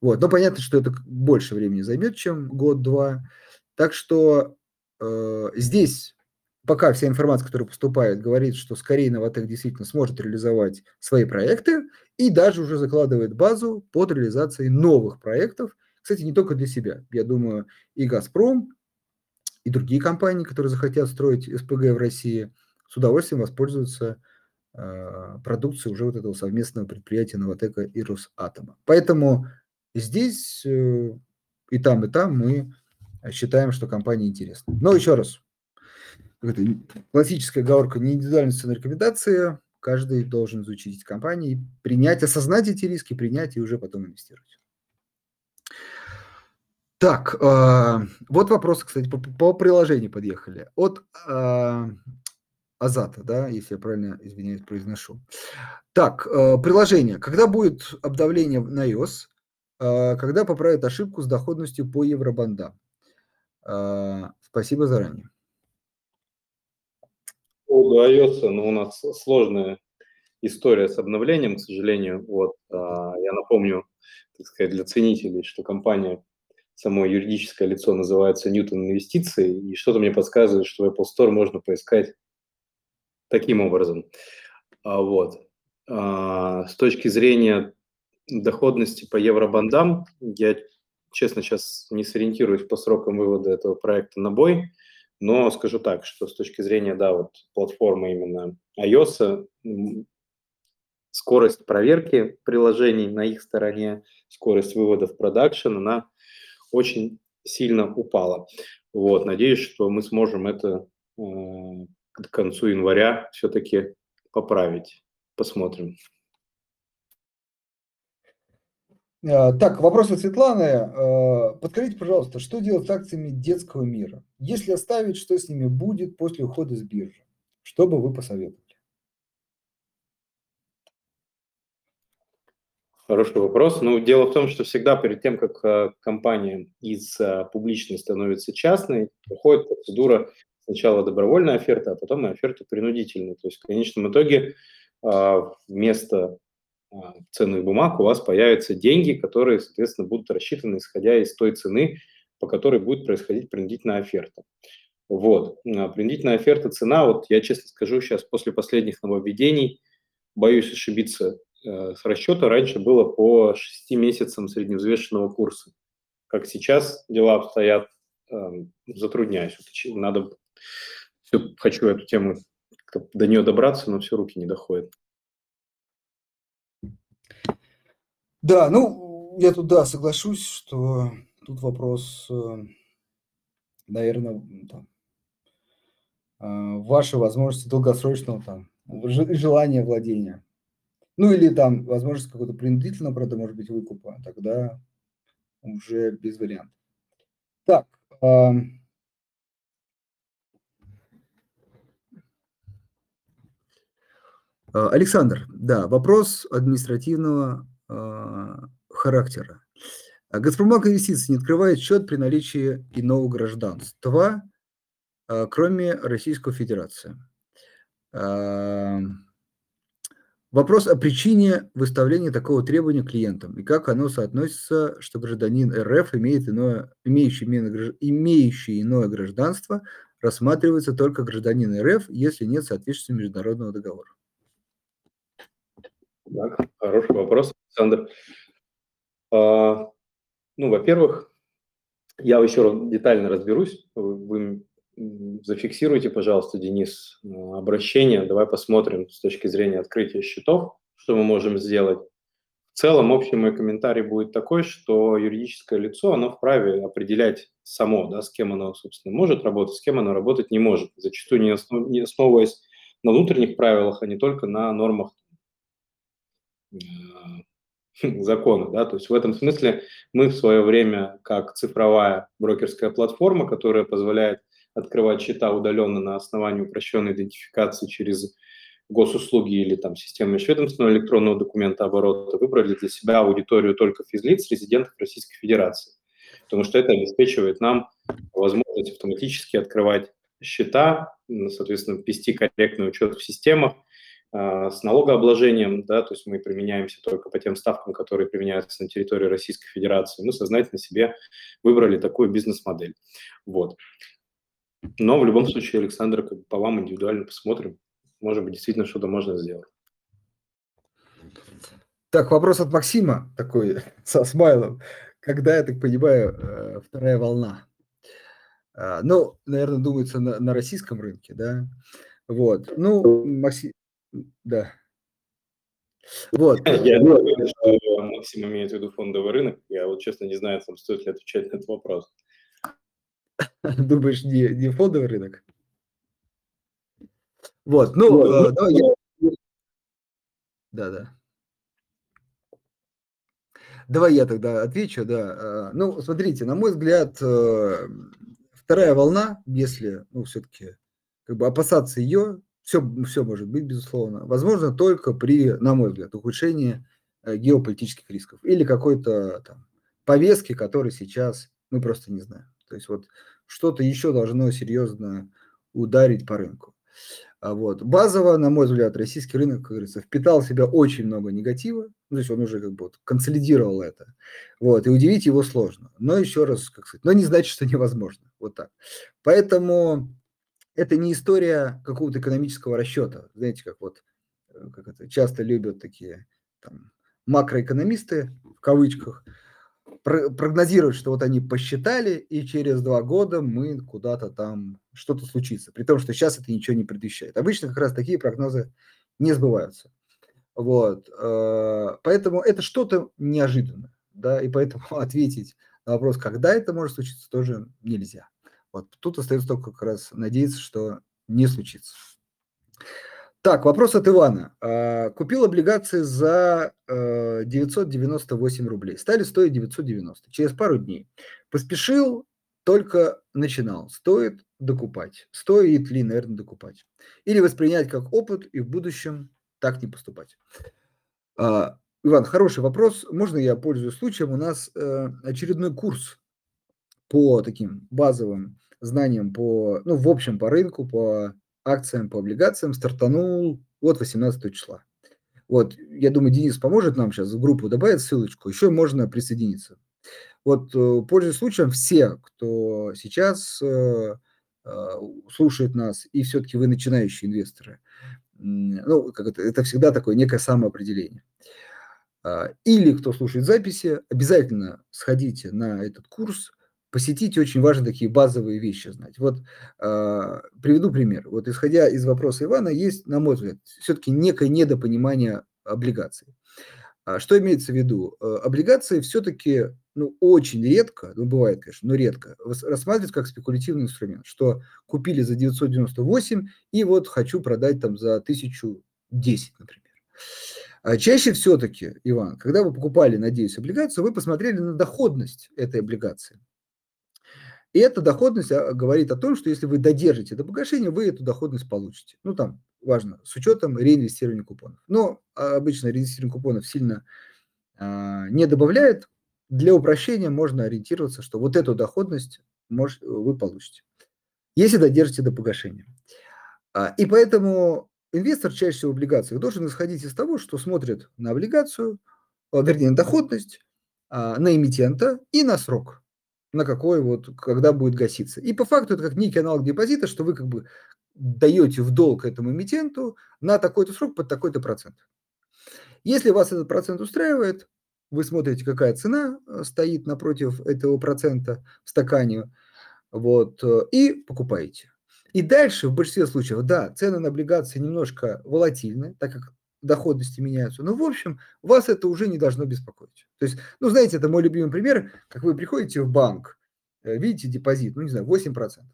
Вот. Но понятно, что это больше времени займет, чем год-два. Так что э, здесь пока вся информация, которая поступает, говорит, что скорее Новотек действительно сможет реализовать свои проекты и даже уже закладывает базу под реализацией новых проектов. Кстати, не только для себя. Я думаю, и «Газпром», и другие компании, которые захотят строить СПГ в России, с удовольствием воспользуются продукции уже вот этого совместного предприятия Новотека и Росатома. Поэтому здесь э, и там, и там мы считаем, что компания интересна. Но еще раз, классическая оговорка, не индивидуальная ценная рекомендация, каждый должен изучить эти компании, принять, осознать эти риски, принять и уже потом инвестировать. Так, э, вот вопросы, кстати, по, по приложению подъехали. От Азата, да, если я правильно, извиняюсь, произношу. Так, э, приложение. Когда будет обновление на iOS? Э, когда поправят ошибку с доходностью по евробандам? Э, спасибо заранее. По iOS, ну, у нас сложная история с обновлением, к сожалению. Вот, я напомню, так сказать, для ценителей, что компания само юридическое лицо называется Ньютон Инвестиции, и что-то мне подсказывает, что в Apple Store можно поискать таким образом. А, вот. А, с точки зрения доходности по евробандам, я, честно, сейчас не сориентируюсь по срокам вывода этого проекта на бой, но скажу так, что с точки зрения, да, вот платформы именно iOS, скорость проверки приложений на их стороне, скорость вывода в продакшн, она очень сильно упала. Вот, надеюсь, что мы сможем это э, к концу января все-таки поправить. Посмотрим. А, так, вопрос от Светланы. А, подскажите, пожалуйста, что делать с акциями детского мира? Если оставить, что с ними будет после ухода с биржи? Что бы вы посоветовали? Хороший вопрос. Ну, дело в том, что всегда перед тем, как э, компания из э, публичной становится частной, проходит процедура сначала добровольная оферта, а потом и оферта принудительная. То есть в конечном итоге э, вместо ценных бумаг у вас появятся деньги, которые, соответственно, будут рассчитаны исходя из той цены, по которой будет происходить принудительная оферта. Вот. Принудительная оферта, цена, вот я честно скажу, сейчас после последних нововведений, боюсь ошибиться, Э, с расчета раньше было по 6 месяцам средневзвешенного курса. Как сейчас дела обстоят, эм, затрудняюсь. Надо, все, хочу эту тему до нее добраться, но все руки не доходят. Да, ну, я тут, да, соглашусь, что тут вопрос, э, наверное, там, э, вашей возможности долгосрочного там, желания владения. Ну или там возможность какого-то принудительного, правда, может быть, выкупа, тогда уже без вариантов. Так. Александр, да, вопрос административного э, характера. Газпромбанк инвестиций не открывает счет при наличии иного гражданства, кроме Российской Федерации. Вопрос о причине выставления такого требования клиентам и как оно соотносится, что гражданин РФ, имеет иное, имеющий, имеющий иное гражданство, рассматривается только гражданин РФ, если нет соответствующего международного договора. Так, хороший вопрос, Александр. А, ну, во-первых, я еще раз детально разберусь. Вы зафиксируйте, пожалуйста, Денис, э, обращение. Давай посмотрим с точки зрения открытия счетов, что мы можем сделать. В целом, общий мой комментарий будет такой, что юридическое лицо, оно вправе определять само, да, с кем оно, собственно, может работать, с кем оно работать не может. Зачастую не, основ, не основываясь на внутренних правилах, а не только на нормах закона. Да? То есть в этом смысле мы в свое время, как цифровая брокерская платформа, которая позволяет открывать счета удаленно на основании упрощенной идентификации через госуслуги или там системы межведомственного электронного документа оборота, выбрали для себя аудиторию только физлиц, резидентов Российской Федерации. Потому что это обеспечивает нам возможность автоматически открывать счета, соответственно, ввести корректный учет в системах, с налогообложением, да, то есть мы применяемся только по тем ставкам, которые применяются на территории Российской Федерации. Мы сознательно себе выбрали такую бизнес-модель. Вот. Но в любом случае, Александр, по вам индивидуально посмотрим. Может быть, действительно что-то можно сделать. Так, вопрос от Максима такой, со смайлом. Когда, я так понимаю, э, вторая волна? А, ну, наверное, думается на, на российском рынке, да? Вот. Ну, Максим, да. Вот. Я думаю, что Максим имеет в виду фондовый рынок. Я вот честно не знаю, там стоит ли отвечать на этот вопрос. Думаешь, не, не фондовый рынок? Вот, ну, вот, э, давай я... Да, да. Давай я тогда отвечу, да. Э, ну, смотрите, на мой взгляд, э, вторая волна, если, ну, все-таки, как бы опасаться ее, все, все может быть, безусловно, возможно только при, на мой взгляд, ухудшении геополитических рисков или какой-то там повестки, которой сейчас мы просто не знаем. То есть вот что-то еще должно серьезно ударить по рынку. А, вот. Базово, на мой взгляд, российский рынок, как говорится, впитал в себя очень много негатива, ну, то есть он уже как бы вот консолидировал это, вот, и удивить его сложно. Но еще раз, как сказать, но не значит, что невозможно, вот так. Поэтому это не история какого-то экономического расчета, знаете, как вот, э, как это, часто любят такие там, макроэкономисты, в кавычках, прогнозируют, что вот они посчитали, и через два года мы куда-то там что-то случится. При том, что сейчас это ничего не предвещает. Обычно как раз такие прогнозы не сбываются. Вот. Э, поэтому это что-то неожиданное. Да, и поэтому ответить на вопрос, когда это может случиться, тоже нельзя. Вот тут остается только как раз надеяться, что не случится. Так, вопрос от Ивана. А, купил облигации за 998 э, рублей. Стали стоить 990 через пару дней. Поспешил, только начинал. Стоит докупать. Стоит ли, наверное, докупать. Или воспринять как опыт и в будущем так не поступать. А, Иван, хороший вопрос. Можно я пользуюсь случаем? У нас э, очередной курс по таким базовым знаниям, по, ну, в общем, по рынку, по акциям, по облигациям стартанул вот 18 числа. Вот, я думаю, Денис поможет нам сейчас в группу добавить ссылочку, еще можно присоединиться. Вот, э, пользуясь случаем, все, кто сейчас э, э, слушает нас, и все-таки вы начинающие инвесторы, ну, как это, это всегда такое некое самоопределение. А, или кто слушает записи, обязательно сходите на этот курс – посетить очень важно такие базовые вещи знать. Вот э, приведу пример. Вот исходя из вопроса Ивана, есть, на мой взгляд, все-таки некое недопонимание облигаций. А что имеется в виду? Э, облигации все-таки ну, очень редко, ну, бывает, конечно, но редко, рассматривают как спекулятивный инструмент, что купили за 998 и вот хочу продать там за 1010, например. А чаще все-таки, Иван, когда вы покупали, надеюсь, облигацию, вы посмотрели на доходность этой облигации. И эта доходность а, говорит о том, что если вы додержите до погашения, вы эту доходность получите. Ну, там, важно, с учетом реинвестирования купонов. Но а, обычно реинвестирование купонов сильно а, не добавляет. Для упрощения можно ориентироваться, что вот эту доходность может, вы получите, если додержите до погашения. А, и поэтому инвестор чаще всего в облигациях должен исходить из того, что смотрит на облигацию, вернее, на доходность, а, на эмитента и на срок – на какой вот, когда будет гаситься. И по факту это как некий аналог депозита, что вы как бы даете в долг этому эмитенту на такой-то срок под такой-то процент. Если вас этот процент устраивает, вы смотрите, какая цена э, стоит напротив этого процента в стакане, вот, э, и покупаете. И дальше, в большинстве случаев, да, цены на облигации немножко волатильны, так как доходности меняются. Но, в общем, вас это уже не должно беспокоить. То есть, ну, знаете, это мой любимый пример, как вы приходите в банк, э, видите депозит, ну, не знаю, 8%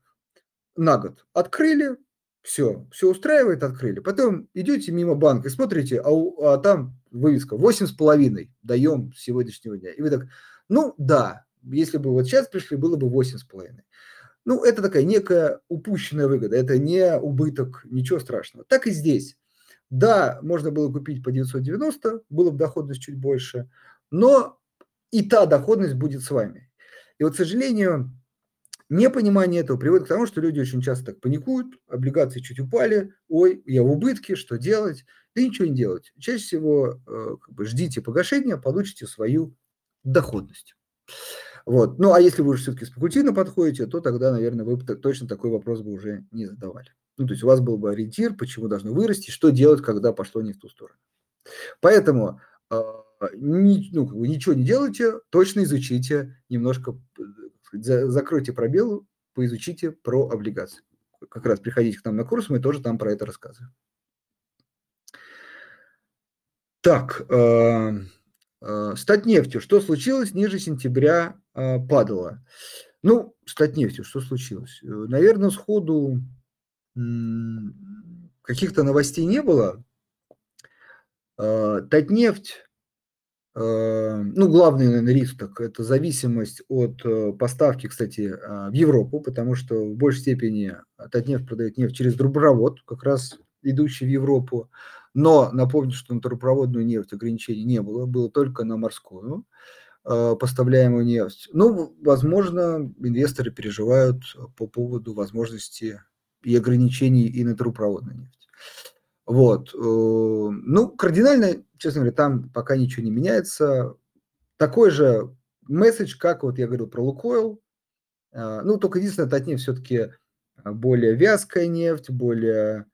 на год. Открыли, все, все устраивает, открыли. Потом идете мимо банка и смотрите, а, у, а там вывеска 8,5 даем с сегодняшнего дня. И вы так, ну да, если бы вот сейчас пришли, было бы 8,5. Ну, это такая некая упущенная выгода, это не убыток, ничего страшного. Так и здесь. Да, можно было купить по 990, было бы доходность чуть больше, но и та доходность будет с вами. И вот, к сожалению, непонимание этого приводит к тому, что люди очень часто так паникуют, облигации чуть упали, ой, я в убытке, что делать? Да ничего не делать. Чаще всего э, как бы ждите погашения, получите свою доходность. Вот. Ну, а если вы уже все-таки спекулятивно подходите, то тогда, наверное, вы точно такой вопрос бы уже не задавали. Ну, то есть у вас был бы ориентир, почему должно вырасти, что делать, когда пошло не в ту сторону. Поэтому э, ни, ну, ничего не делайте, точно изучите, немножко за, закройте пробелы, поизучите про облигации. Как раз приходите к нам на курс, мы тоже там про это рассказываем. Так, э, э, стать нефтью. Что случилось? Ниже сентября э, падало. Ну, стать нефтью, что случилось? Наверное, сходу каких-то новостей не было. А, Татнефть, а, ну, главный, наверное, риск это зависимость от э, поставки, кстати, а, в Европу, потому что в большей степени Татнефть продает нефть через трубопровод, как раз идущий в Европу. Но напомню, что на трубопроводную нефть ограничений не было, было только на морскую поставляемую нефть. Ну, возможно, инвесторы переживают по поводу возможности и ограничений и на трубопроводную нефть. Вот. Э, ну, кардинально, честно говоря, там пока ничего не меняется. Такой же месседж, как вот я говорил про Лукойл. А, ну, только единственное, Татнефть все-таки более вязкая нефть, более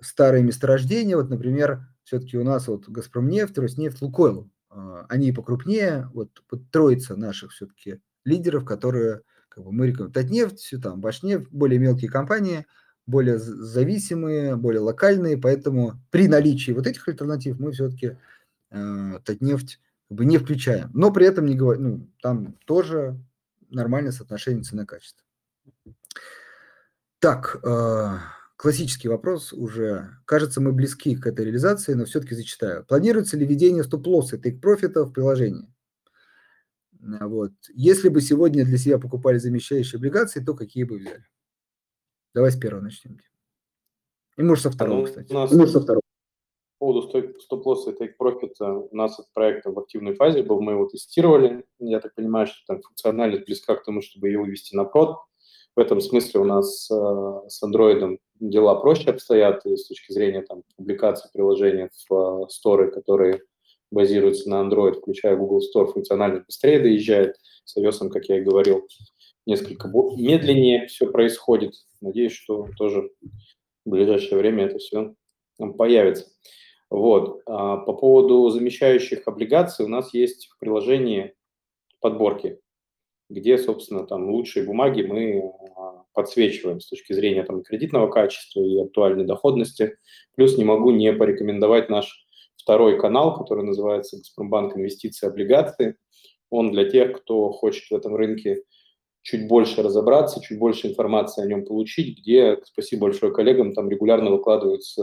старые месторождения. Вот, например, все-таки у нас вот Газпромнефть, Роснефть, Лукойл. Они покрупнее, вот, вот троица наших все-таки лидеров, которые как бы мы рекомендуем. Татнефть, там, Башнефть, более мелкие компании – более зависимые, более локальные, поэтому при наличии вот этих альтернатив мы все-таки э, Татнефть как бы не включаем. Но при этом не говорим, ну, там тоже нормальное соотношение цена-качество. Так, э, классический вопрос уже. Кажется, мы близки к этой реализации, но все-таки зачитаю. Планируется ли введение стоп-лосса тейк-профита в приложении? Вот. Если бы сегодня для себя покупали замещающие облигации, то какие бы взяли? Давай с первого начнем. И может со второго, ну, кстати. У нас может со второго. По поводу стоп-лосса и тейк-профита у нас этот проект в активной фазе был, мы его тестировали. Я так понимаю, что там функциональность близка к тому, чтобы ее вывести на прод. В этом смысле у нас э, с Android дела проще обстоят и с точки зрения там, публикации приложений в э, сторы, которые базируются на Android, включая Google Store, функциональность быстрее доезжает. С iOS, как я и говорил, несколько медленнее все происходит. Надеюсь, что тоже в ближайшее время это все появится. Вот. А по поводу замещающих облигаций у нас есть в приложении подборки, где, собственно, там лучшие бумаги мы а, подсвечиваем с точки зрения там, кредитного качества и актуальной доходности. Плюс не могу не порекомендовать наш второй канал, который называется «Газпромбанк инвестиции облигации». Он для тех, кто хочет в этом рынке чуть больше разобраться, чуть больше информации о нем получить, где, спасибо большое коллегам, там регулярно выкладываются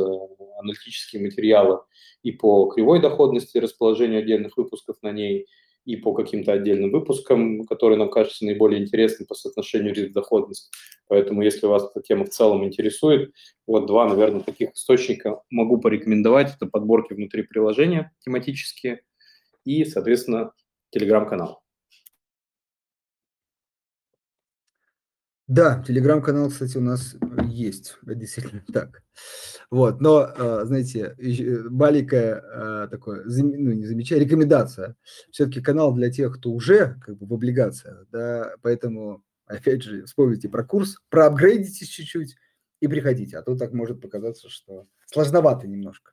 аналитические материалы и по кривой доходности, расположению отдельных выпусков на ней, и по каким-то отдельным выпускам, которые нам кажутся наиболее интересны по соотношению риск-доходность. Поэтому, если вас эта тема в целом интересует, вот два, наверное, таких источника могу порекомендовать. Это подборки внутри приложения тематические и, соответственно, телеграм-канал. Да, телеграм-канал, кстати, у нас есть, действительно так. Вот, но, а, знаете, маленькая такое, ну, не замечаю, рекомендация. Все-таки канал для тех, кто уже как бы в облигациях, да, поэтому, опять же, вспомните про курс, проапгрейдитесь чуть-чуть и приходите, а то так может показаться, что сложновато немножко.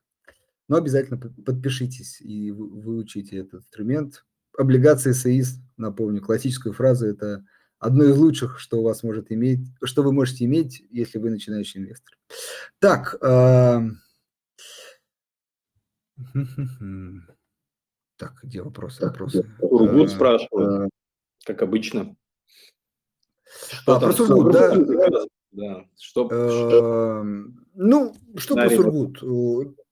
Но обязательно подпишитесь и выучите этот инструмент. Облигации САИС, напомню, классическую фразу, это – одно из лучших, что у вас может иметь, что вы можете иметь, если вы начинающий инвестор. Так, э, так, где вопросы? Вопросы. Сургут спрашивает, как обычно. Что а, про Сургут, да? Да. Что, что? Ну, что про Сургут?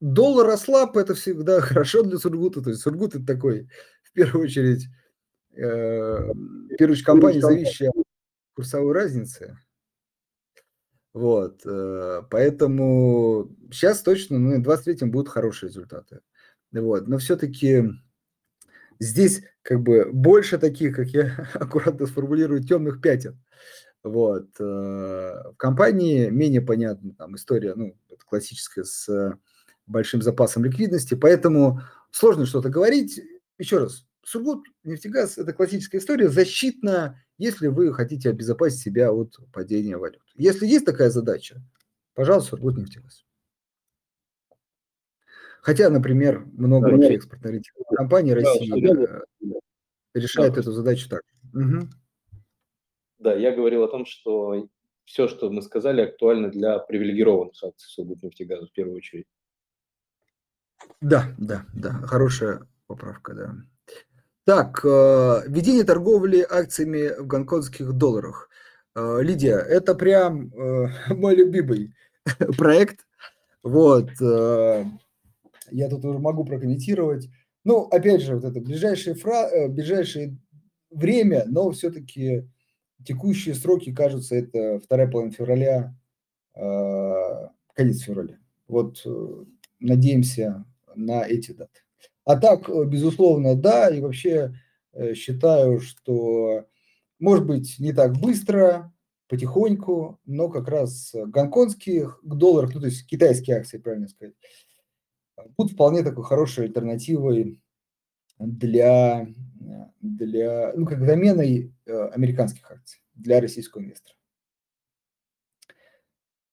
Доллар ослаб, это всегда хорошо для Сургута. То есть Сургут это такой, в первую очередь, э, первую компания, зависящая от курсовой разницы. Вот, э, поэтому сейчас точно, ну, в 23-м будут хорошие результаты. Вот, но все-таки здесь как бы больше таких, как я аккуратно сформулирую, темных пятен. Вот. Э, в компании менее понятна там история, ну, классическая с большим запасом ликвидности, поэтому сложно что-то говорить. Еще раз, Сургут нефтегаз – это классическая история, защитная, если вы хотите обезопасить себя от падения валют. Если есть такая задача, пожалуйста, Сургут нефтегаз. Хотя, например, много да, вообще экспортных компаний России да, решает да, эту задачу так. Угу. Да, я говорил о том, что все, что мы сказали, актуально для привилегированных акций Сургутнефтегаза в первую очередь. Да, да, да, хорошая поправка, да. Так, э, ведение торговли акциями в гонконгских долларах. Э, Лидия, это прям э, мой любимый проект. Вот, я тут уже могу прокомментировать. Ну, опять же, вот это ближайшее, фра... ближайшее время, но все-таки текущие сроки, кажутся, это вторая половина февраля, конец февраля. Вот надеемся на эти даты. А так, э, безусловно, да, и вообще э, считаю, что, может быть, не так быстро, потихоньку, но как раз гонконгских долларов, ну, то есть китайские акции, правильно сказать, будут вполне такой хорошей альтернативой для, для ну, как заменой э, американских акций для российского инвестора.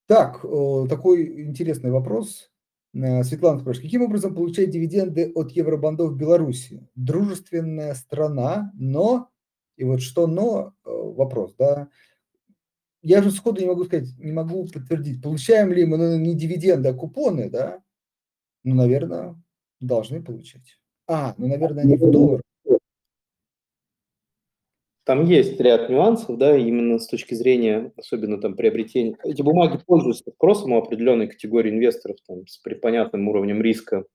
Так, такой интересный вопрос. Э, Светлана спрашивает, каким образом получать дивиденды от евробандов в Беларуси? Дружественная страна, но, и вот что но, э, вопрос, да, я же сходу не могу сказать, не могу подтвердить, получаем ли мы ну, не дивиденды, а купоны, да? Ну, наверное, должны получать. А, ну, наверное, они в долларах. Там есть ряд нюансов, да, именно с точки зрения, особенно там приобретения. Эти бумаги пользуются спросом у определенной категории инвесторов там, с понятным уровнем риска.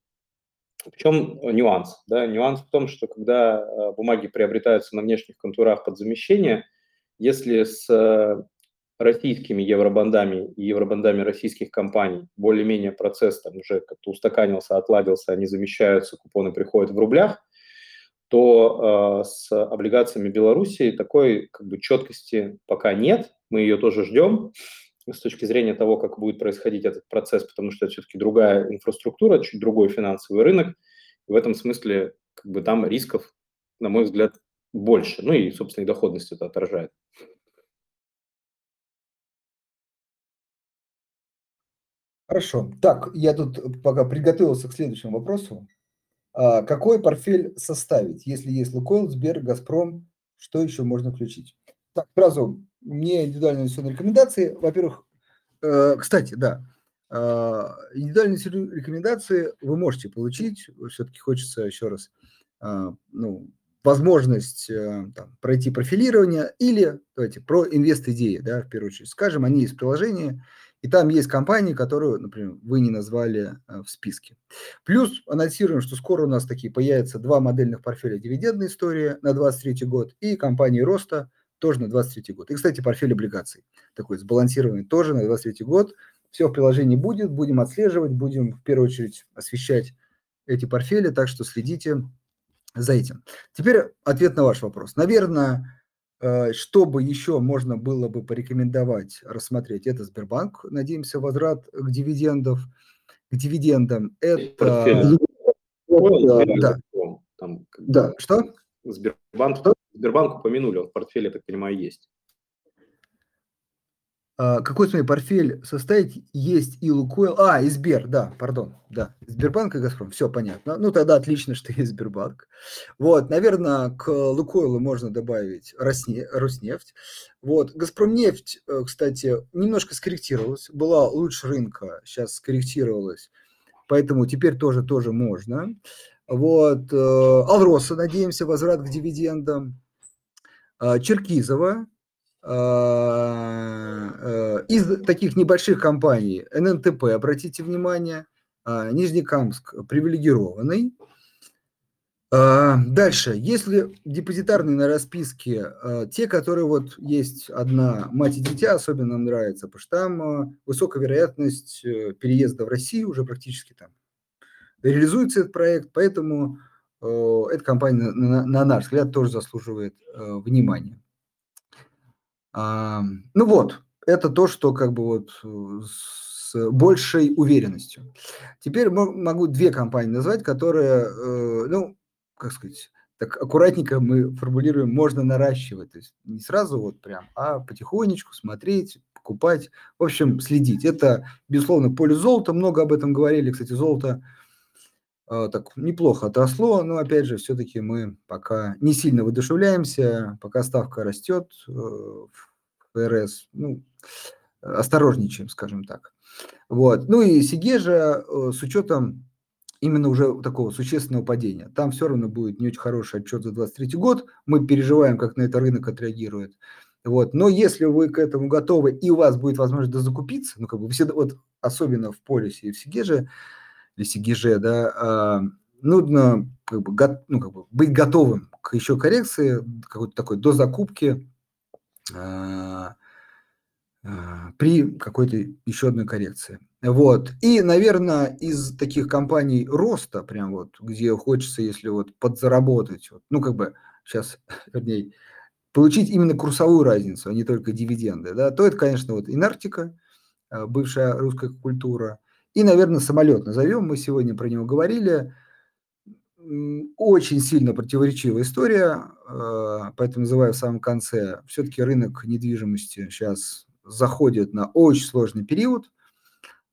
В чем нюанс? Да? Нюанс в том, что когда э, бумаги приобретаются на внешних контурах под замещение, если с э, российскими евробандами и евробандами российских компаний более-менее процесс там уже как-то устаканился, отладился, они замещаются, купоны приходят в рублях, то э, с облигациями Беларуси такой как бы четкости пока нет, мы ее тоже ждем с точки зрения того, как будет происходить этот процесс, потому что это все-таки другая инфраструктура, чуть другой финансовый рынок, в этом смысле как бы там рисков, на мой взгляд, больше, ну и, собственно, и доходность это отражает. Хорошо. Так, я тут пока приготовился к следующему вопросу. А, какой портфель составить, если есть Лукойл, Сбер, Газпром, что еще можно включить? Так, сразу не индивидуальные инвестиционные рекомендации. Во-первых, э, кстати, да, э, индивидуальные рекомендации вы можете получить. Все-таки хочется еще раз э, ну, возможность там, пройти профилирование или, давайте, про инвест-идеи, да, в первую очередь. Скажем, они есть в приложении, и там есть компании, которые, например, вы не назвали э, в списке. Плюс анонсируем, что скоро у нас такие появятся два модельных портфеля дивидендная история на 23 год и компании роста тоже на 23 год. И, кстати, портфель облигаций такой сбалансированный тоже на 23 год. Все в приложении будет, будем отслеживать, будем в первую очередь освещать эти портфели, так что следите за этим. Теперь ответ на ваш вопрос. Наверное, Э, чтобы еще можно было бы порекомендовать рассмотреть, это Сбербанк, надеемся, возврат к дивидендов, к дивидендам. Это... Да. Там, да, что? Сбербанк, Сбербанк упомянули, он в портфеле, так понимаю, есть. А, какой свой портфель составить? Есть и Лукойл, а, и Сбер, да, пардон, да, Сбербанк и Газпром, все понятно. Ну, тогда отлично, что есть Сбербанк. Вот, наверное, к Лукойлу можно добавить Росне, Роснефть. Вот, Газпромнефть, э, кстати, немножко скорректировалась, была лучше рынка, сейчас скорректировалась, поэтому теперь тоже, тоже можно. Вот, э, Алроса, надеемся, возврат к дивидендам. А, Черкизова, из таких небольших компаний ННТП, обратите внимание, а, Нижнекамск привилегированный. А, дальше, если депозитарные на расписке, те, которые вот есть одна мать и дитя, особенно нам нравится, потому что там высокая вероятность э, переезда в Россию уже практически там реализуется этот проект, поэтому э, эта компания, на наш взгляд, тоже заслуживает внимания. Ну вот, это то, что как бы вот э, с большей уверенностью. Теперь могу две компании назвать, которые, э, ну, как сказать, так аккуратненько мы формулируем, можно наращивать. То есть не сразу вот прям, а потихонечку смотреть, покупать, в общем, следить. Это, безусловно, поле золота, много об этом говорили. Кстати, золото э, так неплохо отросло, но, опять же, все-таки мы пока не сильно выдушевляемся, пока ставка растет, ФРС, ну, осторожничаем, скажем так. Вот. Ну и Сигежа э, с учетом именно уже такого существенного падения. Там все равно будет не очень хороший отчет за 2023 год. Мы переживаем, как на это рынок отреагирует. Вот. Но если вы к этому готовы и у вас будет возможность дозакупиться, ну как бы всегда, вот особенно в полисе и в Сигеже, или Сигеже, да, а, нужно как бы, го, ну, как бы быть готовым к еще коррекции, какой-то такой дозакупки, а, а, при какой-то еще одной коррекции. Вот. И, наверное, из таких компаний роста, прям вот, где хочется, если вот подзаработать, вот, ну, как бы сейчас, вернее, получить именно курсовую разницу, а не только дивиденды, да, то это, конечно, вот Инарктика, а, бывшая русская культура, и, наверное, самолет назовем, мы сегодня про него говорили, очень сильно противоречивая история, а, поэтому называю в самом конце. Все-таки рынок недвижимости сейчас заходит на очень сложный период,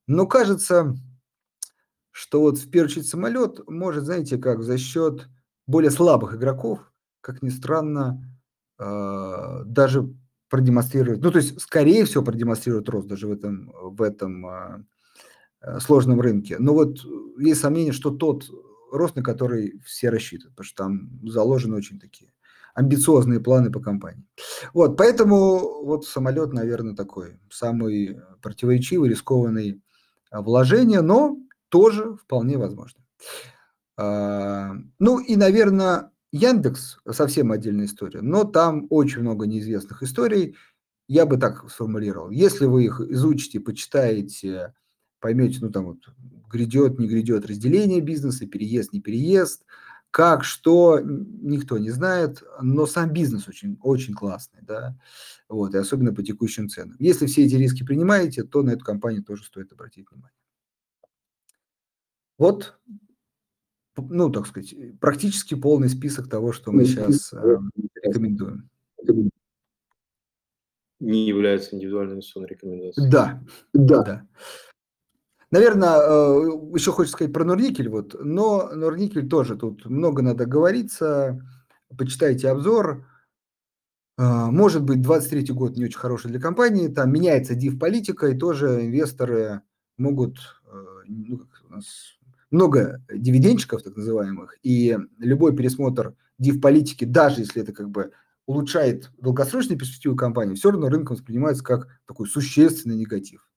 но кажется, что вот в первую очередь самолет может, знаете, как за счет более слабых игроков, как ни странно, а, даже продемонстрировать, ну, то есть, скорее всего, продемонстрирует рост даже в этом, в этом э, сложном рынке. Но вот есть сомнение, что тот рост, на который все рассчитывают, потому что там заложены очень такие амбициозные планы по компании. Вот, поэтому вот самолет, наверное, такой самый противоречивый, рискованный вложение, но тоже вполне возможно. А, ну и, наверное, Яндекс совсем отдельная история, но там очень много неизвестных историй. Я бы так сформулировал. Если вы их изучите, почитаете, поймете, ну там вот грядет, не грядет разделение бизнеса, переезд, не переезд, как, что, никто не знает, но сам бизнес очень, очень классный, да, вот, и особенно по текущим ценам. Если все эти риски принимаете, то на эту компанию тоже стоит обратить внимание. Вот, ну, так сказать, практически полный список того, что мы сейчас э, рекомендуем. Не является индивидуальной инвестиционной рекомендацией. Да, да. да. Наверное, э, еще хочется сказать про Норникель, вот, но Норникель тоже тут много надо говориться. Почитайте обзор. Э, может быть, 23 год не очень хороший для компании, там меняется див-политика, и тоже инвесторы могут, э, ну, много дивидендчиков, так называемых, и любой пересмотр див-политики, даже если это как бы улучшает долгосрочные перспективы компании, все равно рынком воспринимается как такой существенный негатив.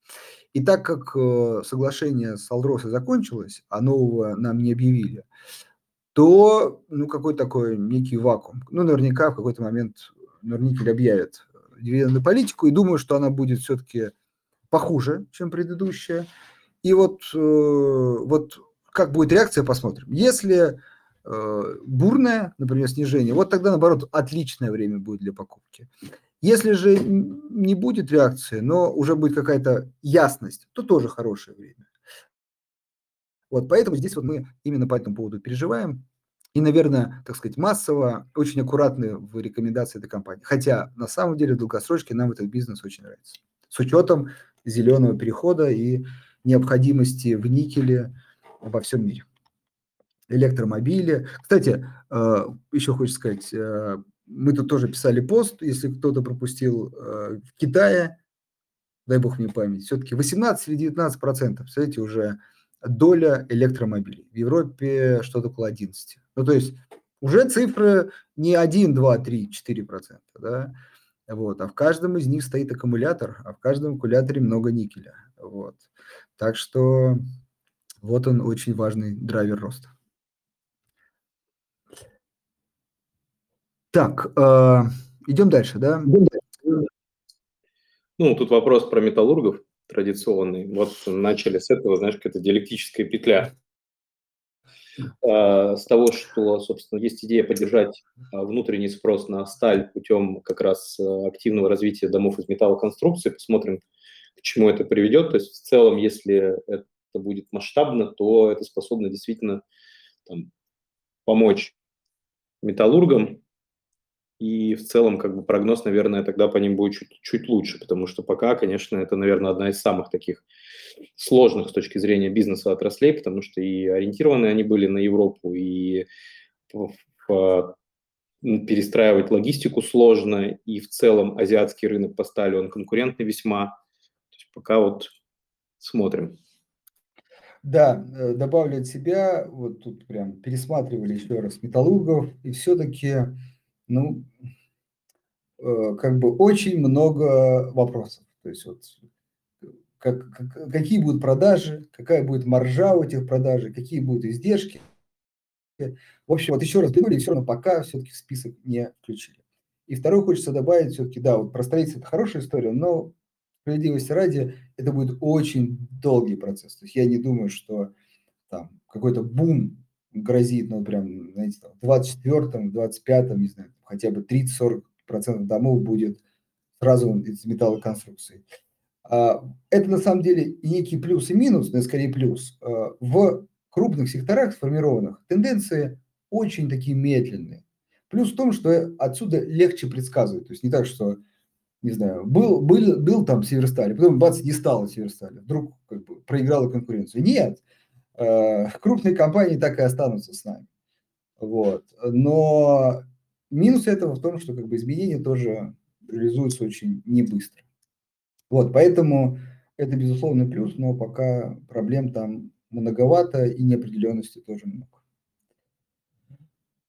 И так как э, соглашение с Алдросой закончилось, а нового нам не объявили, то ну, какой такой некий вакуум. Ну, наверняка в какой-то момент Норникель объявит дивидендную политику, и думаю, что она будет все-таки похуже, чем предыдущая. И вот, э, вот как будет реакция, посмотрим. Если э, бурное, например, снижение, вот тогда, наоборот, отличное время будет для покупки. Если же не будет реакции, но уже будет какая-то ясность, то тоже хорошее время. Вот поэтому здесь вот мы именно по этому поводу переживаем. И, наверное, так сказать, массово, очень аккуратны в рекомендации этой компании. Хотя на самом деле в долгосрочке нам этот бизнес очень нравится. С учетом зеленого перехода и необходимости в никеле во всем мире. Электромобили. Кстати, э, еще хочется сказать, э, мы тут тоже писали пост, если кто-то пропустил, э, в Китае, дай бог мне память, все-таки 18 или 19 процентов, представляете, уже доля электромобилей. В Европе что-то около 11. Ну, то есть уже цифры не 1, 2, 3, 4 процента, да, вот, а в каждом из них стоит аккумулятор, а в каждом аккумуляторе много никеля, вот. Так что вот он очень важный драйвер роста. Так, э, идем дальше, да? Ну, тут вопрос про металлургов традиционный. Вот начали с этого, знаешь, какая-то диалектическая петля. Э, с того, что, собственно, есть идея поддержать э, внутренний спрос на сталь путем как раз э, активного развития домов из металлоконструкции. Посмотрим, к чему это приведет. То есть в целом, если это будет масштабно, то это способно действительно там, помочь металлургам и в целом, как бы прогноз, наверное, тогда по ним будет чуть, чуть лучше, потому что пока, конечно, это, наверное, одна из самых таких сложных с точки зрения бизнеса отраслей, потому что и ориентированы они были на Европу, и перестраивать логистику сложно, и в целом азиатский рынок по стали, он конкурентный весьма. То есть пока вот смотрим. Да, э, добавлю от себя, вот тут прям пересматривали еще раз металлургов, и все-таки ну, э, как бы очень много вопросов. То есть вот как, как, какие будут продажи, какая будет маржа у этих продаж, какие будут издержки. В общем, вот еще раз взглянули, и все равно пока все-таки список не включили. И второе хочется добавить все-таки, да, вот про строительство это хорошая история, но справедливости ради, это будет очень долгий процесс. То есть я не думаю, что там какой-то бум грозит, ну, прям, знаете, там, в 24-м, 25-м, не знаю, хотя бы 30-40 процентов домов будет сразу из металлоконструкции. А, это на самом деле некий плюс и минус, но скорее плюс. А, в крупных секторах сформированных тенденции очень такие медленные. Плюс в том, что отсюда легче предсказывать. То есть не так, что, не знаю, был, был, был там Северсталь, потом бац, не стало Северстали. Вдруг как бы проиграла конкуренцию. Нет, а, крупные компании так и останутся с нами. Вот. Но минус этого в том, что как бы изменения тоже реализуются очень не быстро. Вот, поэтому это безусловно плюс, но пока проблем там многовато и неопределенности тоже много.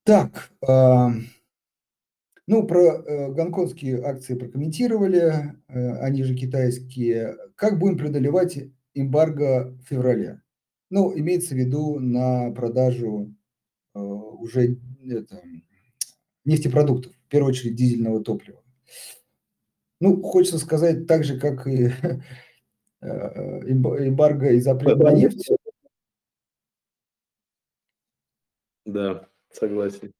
Так, э, ну, про э, гонконгские акции прокомментировали, э, они же китайские. Как будем преодолевать эмбарго в феврале? Ну, имеется в виду на продажу э, уже это, нефтепродуктов, в первую очередь дизельного топлива. Ну, хочется сказать так же, как и э, эмбарго и запрет на нефть. Да, согласен.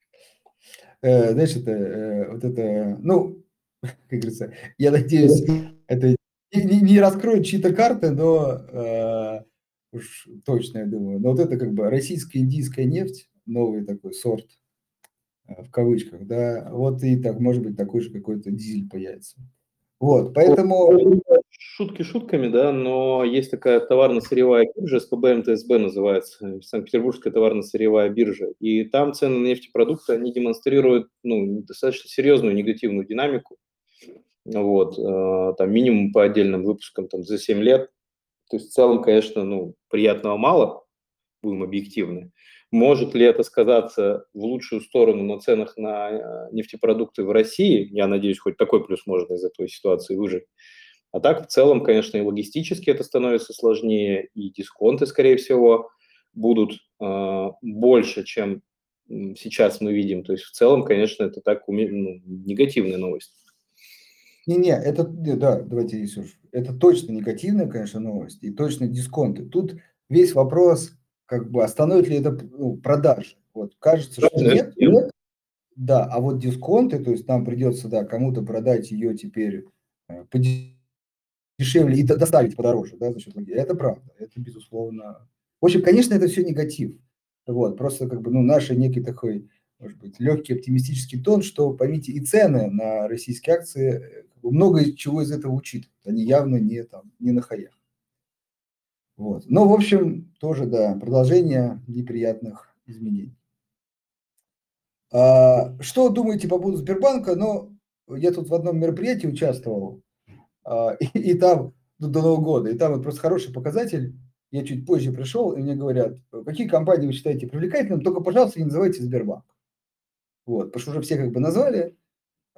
Э, знаешь, это, э, вот это, ну, как говорится, я надеюсь, это не, не раскроет чьи-то карты, но уж точно, я думаю. Но вот это как бы российская индийская нефть, новый такой сорт, в кавычках, да, вот и так, может быть, такой же какой-то дизель появится. Вот, поэтому... Шутки шутками, да, но есть такая товарно-сырьевая биржа, СПБ МТСБ называется, Санкт-Петербургская товарно-сырьевая биржа, и там цены на нефтепродукты, они демонстрируют, ну, достаточно серьезную негативную динамику, вот, э, там минимум по отдельным выпускам там за 7 лет, то есть в целом, конечно, ну, приятного мало, будем объективны, может ли это сказаться в лучшую сторону на ценах на э, нефтепродукты в России? Я надеюсь, хоть такой плюс можно из этой ситуации выжить. А так, в целом, конечно, и логистически это становится сложнее, и дисконты, скорее всего, будут э, больше, чем сейчас мы видим. То есть, в целом, конечно, это так ну, негативная новость. Не-не, это, да, давайте, Иисус, это точно негативная, конечно, новость, и точно дисконты. Тут весь вопрос как бы остановит ли это ну, продажи. Вот кажется, что нет, нет. Да, а вот дисконты, то есть нам придется, да, кому-то продать ее теперь э, подешевле и доставить подороже, да, за счет Это правда, это безусловно. В общем, конечно, это все негатив. Вот, просто как бы, ну, наш некий такой, может быть, легкий оптимистический тон, что, поймите, и цены на российские акции, э, много чего из этого учитывают. Они явно не, там, не на хаях. Вот. Ну, в общем, тоже, да, продолжение неприятных изменений. А, что думаете по поводу Сбербанка? Ну, я тут в одном мероприятии участвовал, а, и, и там ну, до Нового года, и там вот просто хороший показатель. Я чуть позже пришел, и мне говорят, какие компании вы считаете привлекательным, только, пожалуйста, не называйте Сбербанк. Вот, потому что уже все как бы назвали,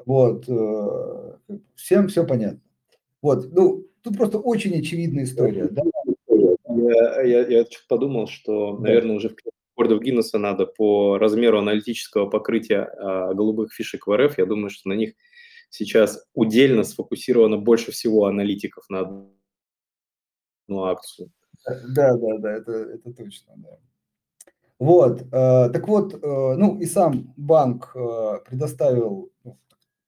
вот, э, всем все понятно. Вот, ну, тут просто очень очевидная история. Да? Я, я, я подумал, что, наверное, уже в рекордов Гиннесса надо по размеру аналитического покрытия а, голубых фишек в РФ. Я думаю, что на них сейчас удельно сфокусировано больше всего аналитиков на одну акцию. Да, да, да, это, это точно, да. Вот, э, так вот, э, ну и сам банк э, предоставил, ну,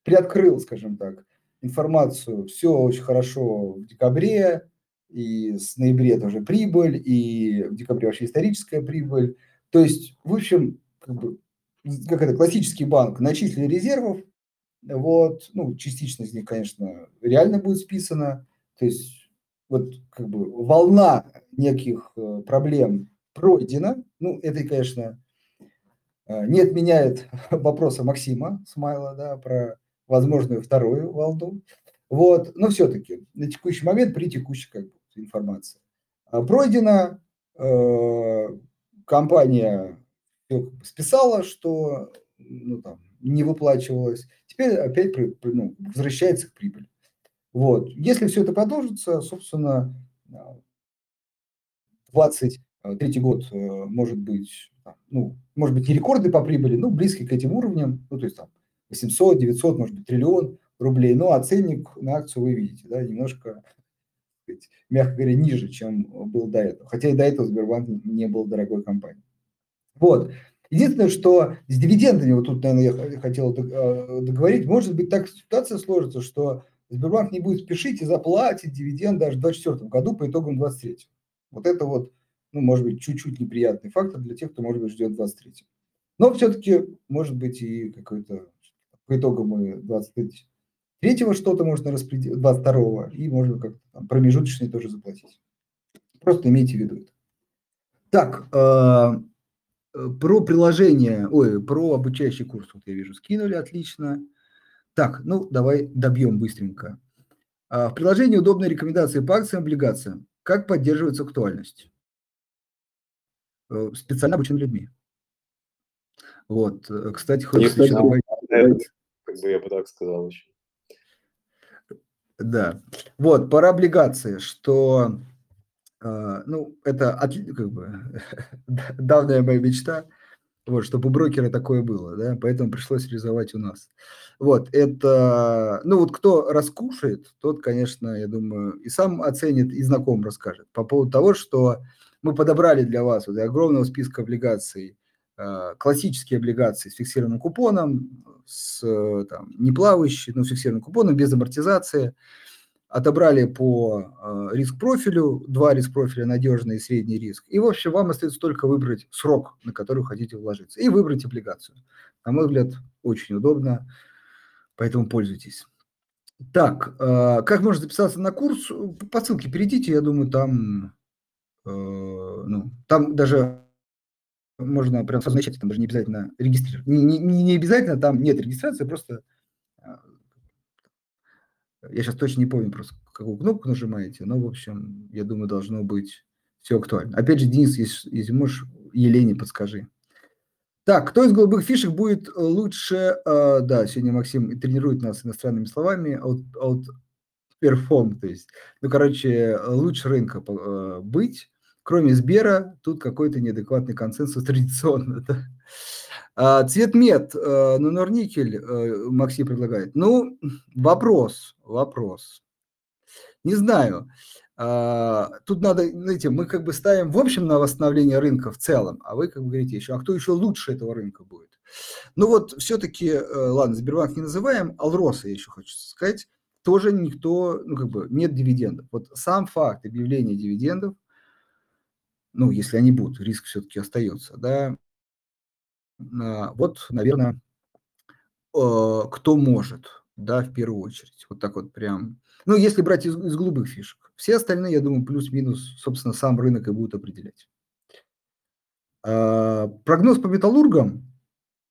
приоткрыл, скажем так, информацию, все очень хорошо в декабре, и с ноября тоже прибыль, и в декабре вообще историческая прибыль. То есть, в общем, как, бы, как это, классический банк, начислили резервов, вот, ну, частично из них, конечно, реально будет списано, то есть, вот, как бы, волна неких э, проблем пройдена, ну, это, конечно, э, не отменяет вопроса Максима Смайла, да, про возможную вторую волну, вот, но все-таки на текущий момент, при текущей как бы, информация. А пройдена, э, компания списала, что ну, там, не выплачивалось, теперь опять ну, возвращается к прибыли. Вот. Если все это продолжится, собственно, 23 год э, может быть, ну, может быть, не рекорды по прибыли, но близкий к этим уровням, ну, то есть там 800, 900, может быть, триллион рублей, но а ценник на акцию вы видите, да, немножко сказать, мягко говоря, ниже, чем был до этого. Хотя и до этого Сбербанк не был дорогой компанией. Вот. Единственное, что с дивидендами, вот тут, наверное, я хотел э, договорить, может быть так ситуация сложится, что Сбербанк не будет спешить и заплатит дивиденды аж в 2024 году по итогам 2023. Вот это вот, ну, может быть, чуть-чуть неприятный фактор для тех, кто, может быть, ждет 2023. Но все-таки, может быть, и какой-то по итогам 23 что-то можно распределить, 22 и можно как-то там промежуточные тоже заплатить. Просто имейте в виду это. Так, э, э, про приложение, ой, про обучающий курс, вот я вижу, скинули, отлично. Так, ну, давай добьем быстренько. А, в приложении удобные рекомендации по акциям облигациям. Как поддерживается актуальность? Э, специально обученными людьми. Вот, кстати, хочется еще добавить... Как бы я бы так сказал еще. Да. Вот, про облигации, что а, ну, это как бы давняя моя мечта, вот, чтобы у брокера такое было, да, поэтому пришлось реализовать у нас. Вот, это, ну, вот кто раскушает, тот, конечно, я думаю, и сам оценит, и знаком расскажет по поводу того, что мы подобрали для вас вот огромного списка облигаций, классические облигации с фиксированным купоном, с там, не плавающие, но с фиксированным купоном, без амортизации – отобрали по э, риск-профилю, два риск-профиля, надежный и средний риск. И, в общем, вам остается только выбрать срок, на который хотите вложиться, и выбрать облигацию. На мой взгляд, очень удобно, поэтому пользуйтесь. Так, э, как можно записаться на курс? По ссылке перейдите, я думаю, там, э, ну, там даже можно прям сразу начать, там даже не обязательно регистрировать. Не, не, не обязательно, там нет регистрации, просто я сейчас точно не помню просто, какую кнопку нажимаете, но, в общем, я думаю, должно быть все актуально. Опять же, Денис, если, если можешь, Елене подскажи. Так, кто из голубых фишек будет лучше, э, да, сегодня Максим тренирует нас иностранными словами, от, от perform, то есть, ну, короче, лучше рынка э, быть, кроме Сбера, тут какой-то неадекватный консенсус традиционно. Да? А, цвет мед, э, нонорникель, э, Максим предлагает. Ну, вопрос, вопрос. Не знаю. А, тут надо, знаете, мы как бы ставим в общем на восстановление рынка в целом, а вы как бы говорите еще, а кто еще лучше этого рынка будет? Ну вот все-таки, э, ладно, Сбербанк не называем, Алроса я еще хочу сказать, тоже никто, ну как бы нет дивидендов. Вот сам факт объявления дивидендов, ну если они будут, риск все-таки остается, да, а, вот, наверное, э, кто может, да, в первую очередь. Вот так вот прям. Ну, если брать из, из голубых фишек. Все остальные, я думаю, плюс-минус, собственно, сам рынок и будут определять. А, прогноз по металлургам,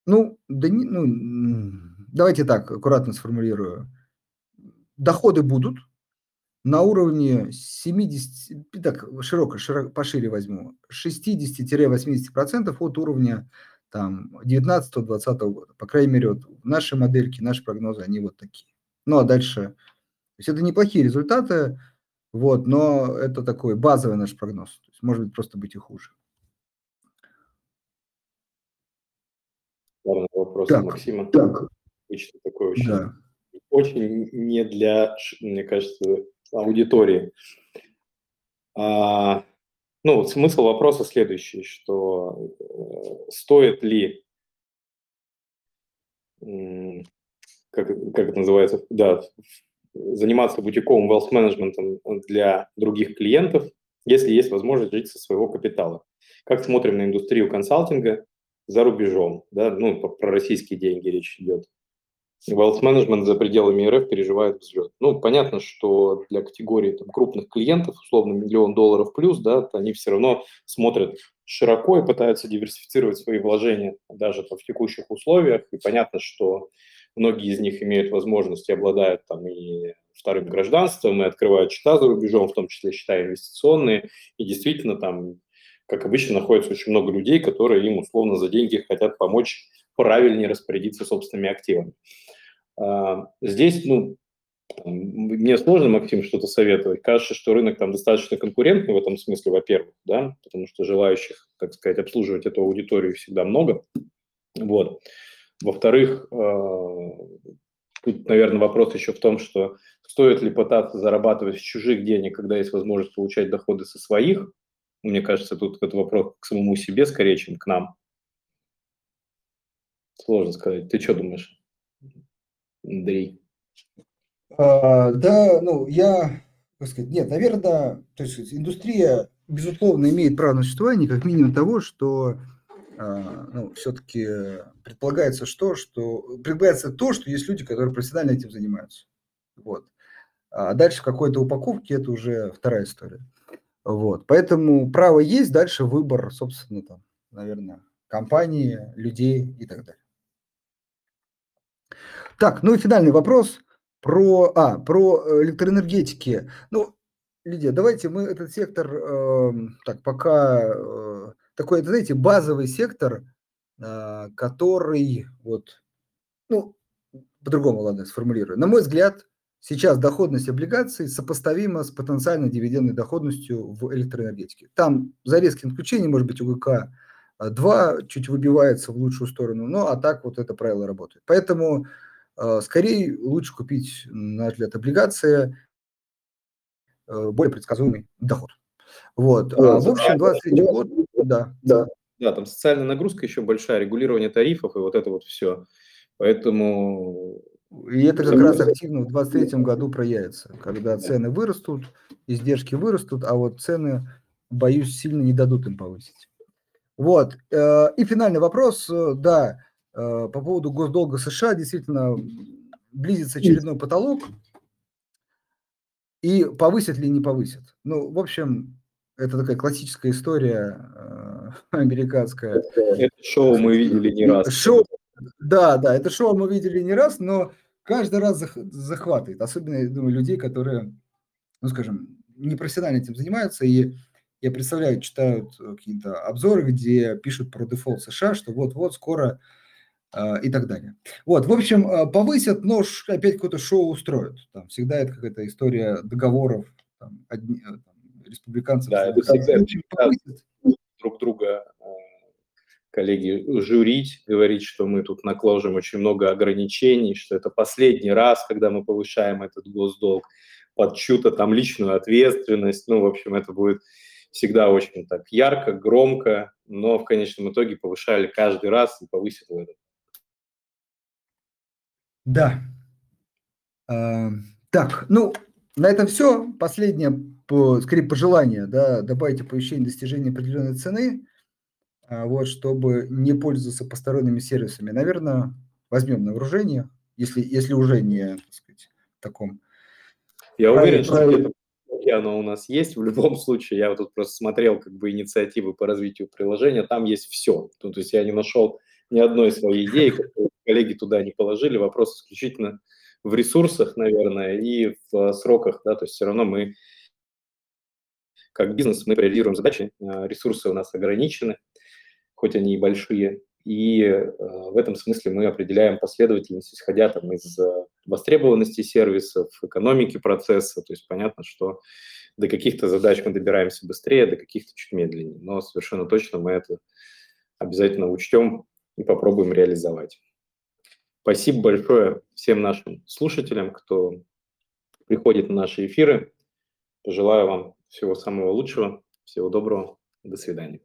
ну, да ну, давайте так, аккуратно сформулирую. Доходы будут на уровне 70, так, широко, широко пошире возьму, 60-80% от уровня там 19-20 года. По крайней мере, вот наши модельки, наши прогнозы, они вот такие. Ну, а дальше, то есть это неплохие результаты, вот, но это такой базовый наш прогноз. То есть, может быть, просто быть и хуже. Ладно, вопрос так, Максима. Так. Обычно такой очень, да. очень не для, мне кажется, аудитории. А, ну, смысл вопроса следующий, что э, стоит ли, как, как это называется, да, заниматься бутиковым wealth management для других клиентов, если есть возможность жить со своего капитала. Как смотрим на индустрию консалтинга за рубежом, да, ну, про российские деньги речь идет. Wealth Management за пределами РФ переживает взлет. Ну, понятно, что для категории там, крупных клиентов, условно, миллион долларов плюс, да, они все равно смотрят широко и пытаются диверсифицировать свои вложения даже там, в текущих условиях. И понятно, что многие из них имеют возможность и обладают там и вторым гражданством, и открывают счета за рубежом, в том числе счета инвестиционные. И действительно там, как обычно, находится очень много людей, которые им условно за деньги хотят помочь правильнее распорядиться собственными активами. А, здесь, ну, мне сложно, Максим, что-то советовать. Кажется, что рынок там достаточно конкурентный в этом смысле, во-первых, да, потому что желающих, так сказать, обслуживать эту аудиторию всегда много. Вот. Во-вторых, а, тут, наверное, вопрос еще в том, что стоит ли пытаться зарабатывать с чужих денег, когда есть возможность получать доходы со своих. Мне кажется, тут это вопрос к самому себе скорее, чем к нам. Сложно сказать. Ты что думаешь, Андрей? А, да, ну, я, так сказать, нет, наверное, то есть индустрия, безусловно, имеет право на существование, как минимум того, что а, ну, все-таки предполагается что, что предполагается то, что есть люди, которые профессионально этим занимаются. Вот. А дальше в какой-то упаковке это уже вторая история. Вот. Поэтому право есть, дальше выбор, собственно, там, наверное, компании, людей и так далее. Так, ну и финальный вопрос про, а, про э, электроэнергетики. Ну, Лидия, давайте мы этот сектор, э, так, пока э, такой, знаете, базовый сектор, э, который вот, ну, по-другому, ладно, сформулирую. На мой взгляд, сейчас доходность облигаций сопоставима с потенциальной дивидендной доходностью в электроэнергетике. Там за резким исключением, может быть, УГК 2 чуть выбивается в лучшую сторону, но а так вот это правило работает. Поэтому э, скорее лучше купить, на взгляд, облигации, э, более предсказуемый доход. Вот. А, в общем, 23 год, да. Да, да, там социальная нагрузка еще большая, регулирование тарифов и вот это вот все. Поэтому и это как раз активно в 2023 году проявится, когда цены вырастут, издержки вырастут, а вот цены, боюсь, сильно не дадут им повысить. Вот. Э, и финальный вопрос, э, да, э, по поводу госдолга США, действительно, близится очередной потолок, и повысят ли, не повысят. Ну, в общем, это такая классическая история американская. Это шоу мы видели не раз. Шоу, да, да, это шоу мы видели не раз, но каждый раз захватывает, особенно, я думаю, людей, которые, ну, скажем, непрофессионально этим занимаются, и я представляю, читают какие-то обзоры, где пишут про дефолт США, что вот-вот скоро э, и так далее. Вот, в общем, повысят, но опять какое-то шоу устроят. Там всегда это какая-то история договоров там, одни, там, республиканцев. Да, это общем, повысят. друг друга коллеги, журить, говорить, что мы тут накложим очень много ограничений, что это последний раз, когда мы повышаем этот госдолг под чью-то там личную ответственность. Ну, в общем, это будет всегда очень так ярко, громко, но в конечном итоге повышали каждый раз и повысят в этот. Да. А, так, ну, на этом все. Последнее, по, скорее, пожелание, да, добавить оповещение достижения определенной цены – а, вот, чтобы не пользоваться посторонними сервисами. Наверное, возьмем на вооружение, если, если уже не, так сказать, в таком... Я уверен, что это оно у нас есть. В любом случае, я вот тут просто смотрел как бы инициативы по развитию приложения, там есть все. Ну, то есть я не нашел ни одной своей идеи, которую коллеги туда не положили. Вопрос исключительно в ресурсах, наверное, и в сроках, да, то есть все равно мы как бизнес, мы приоритизируем задачи, а, ресурсы у нас ограничены, хоть они и большие. И э, в этом смысле мы определяем последовательность, исходя там, из э, востребованности сервисов, экономики процесса. То есть понятно, что до каких-то задач мы добираемся быстрее, до каких-то чуть медленнее. Но совершенно точно мы это обязательно учтем и попробуем реализовать. Спасибо большое всем нашим слушателям, кто приходит на наши эфиры. Пожелаю вам всего самого лучшего. Всего доброго. До свидания.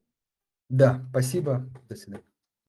Да, спасибо. До свидания.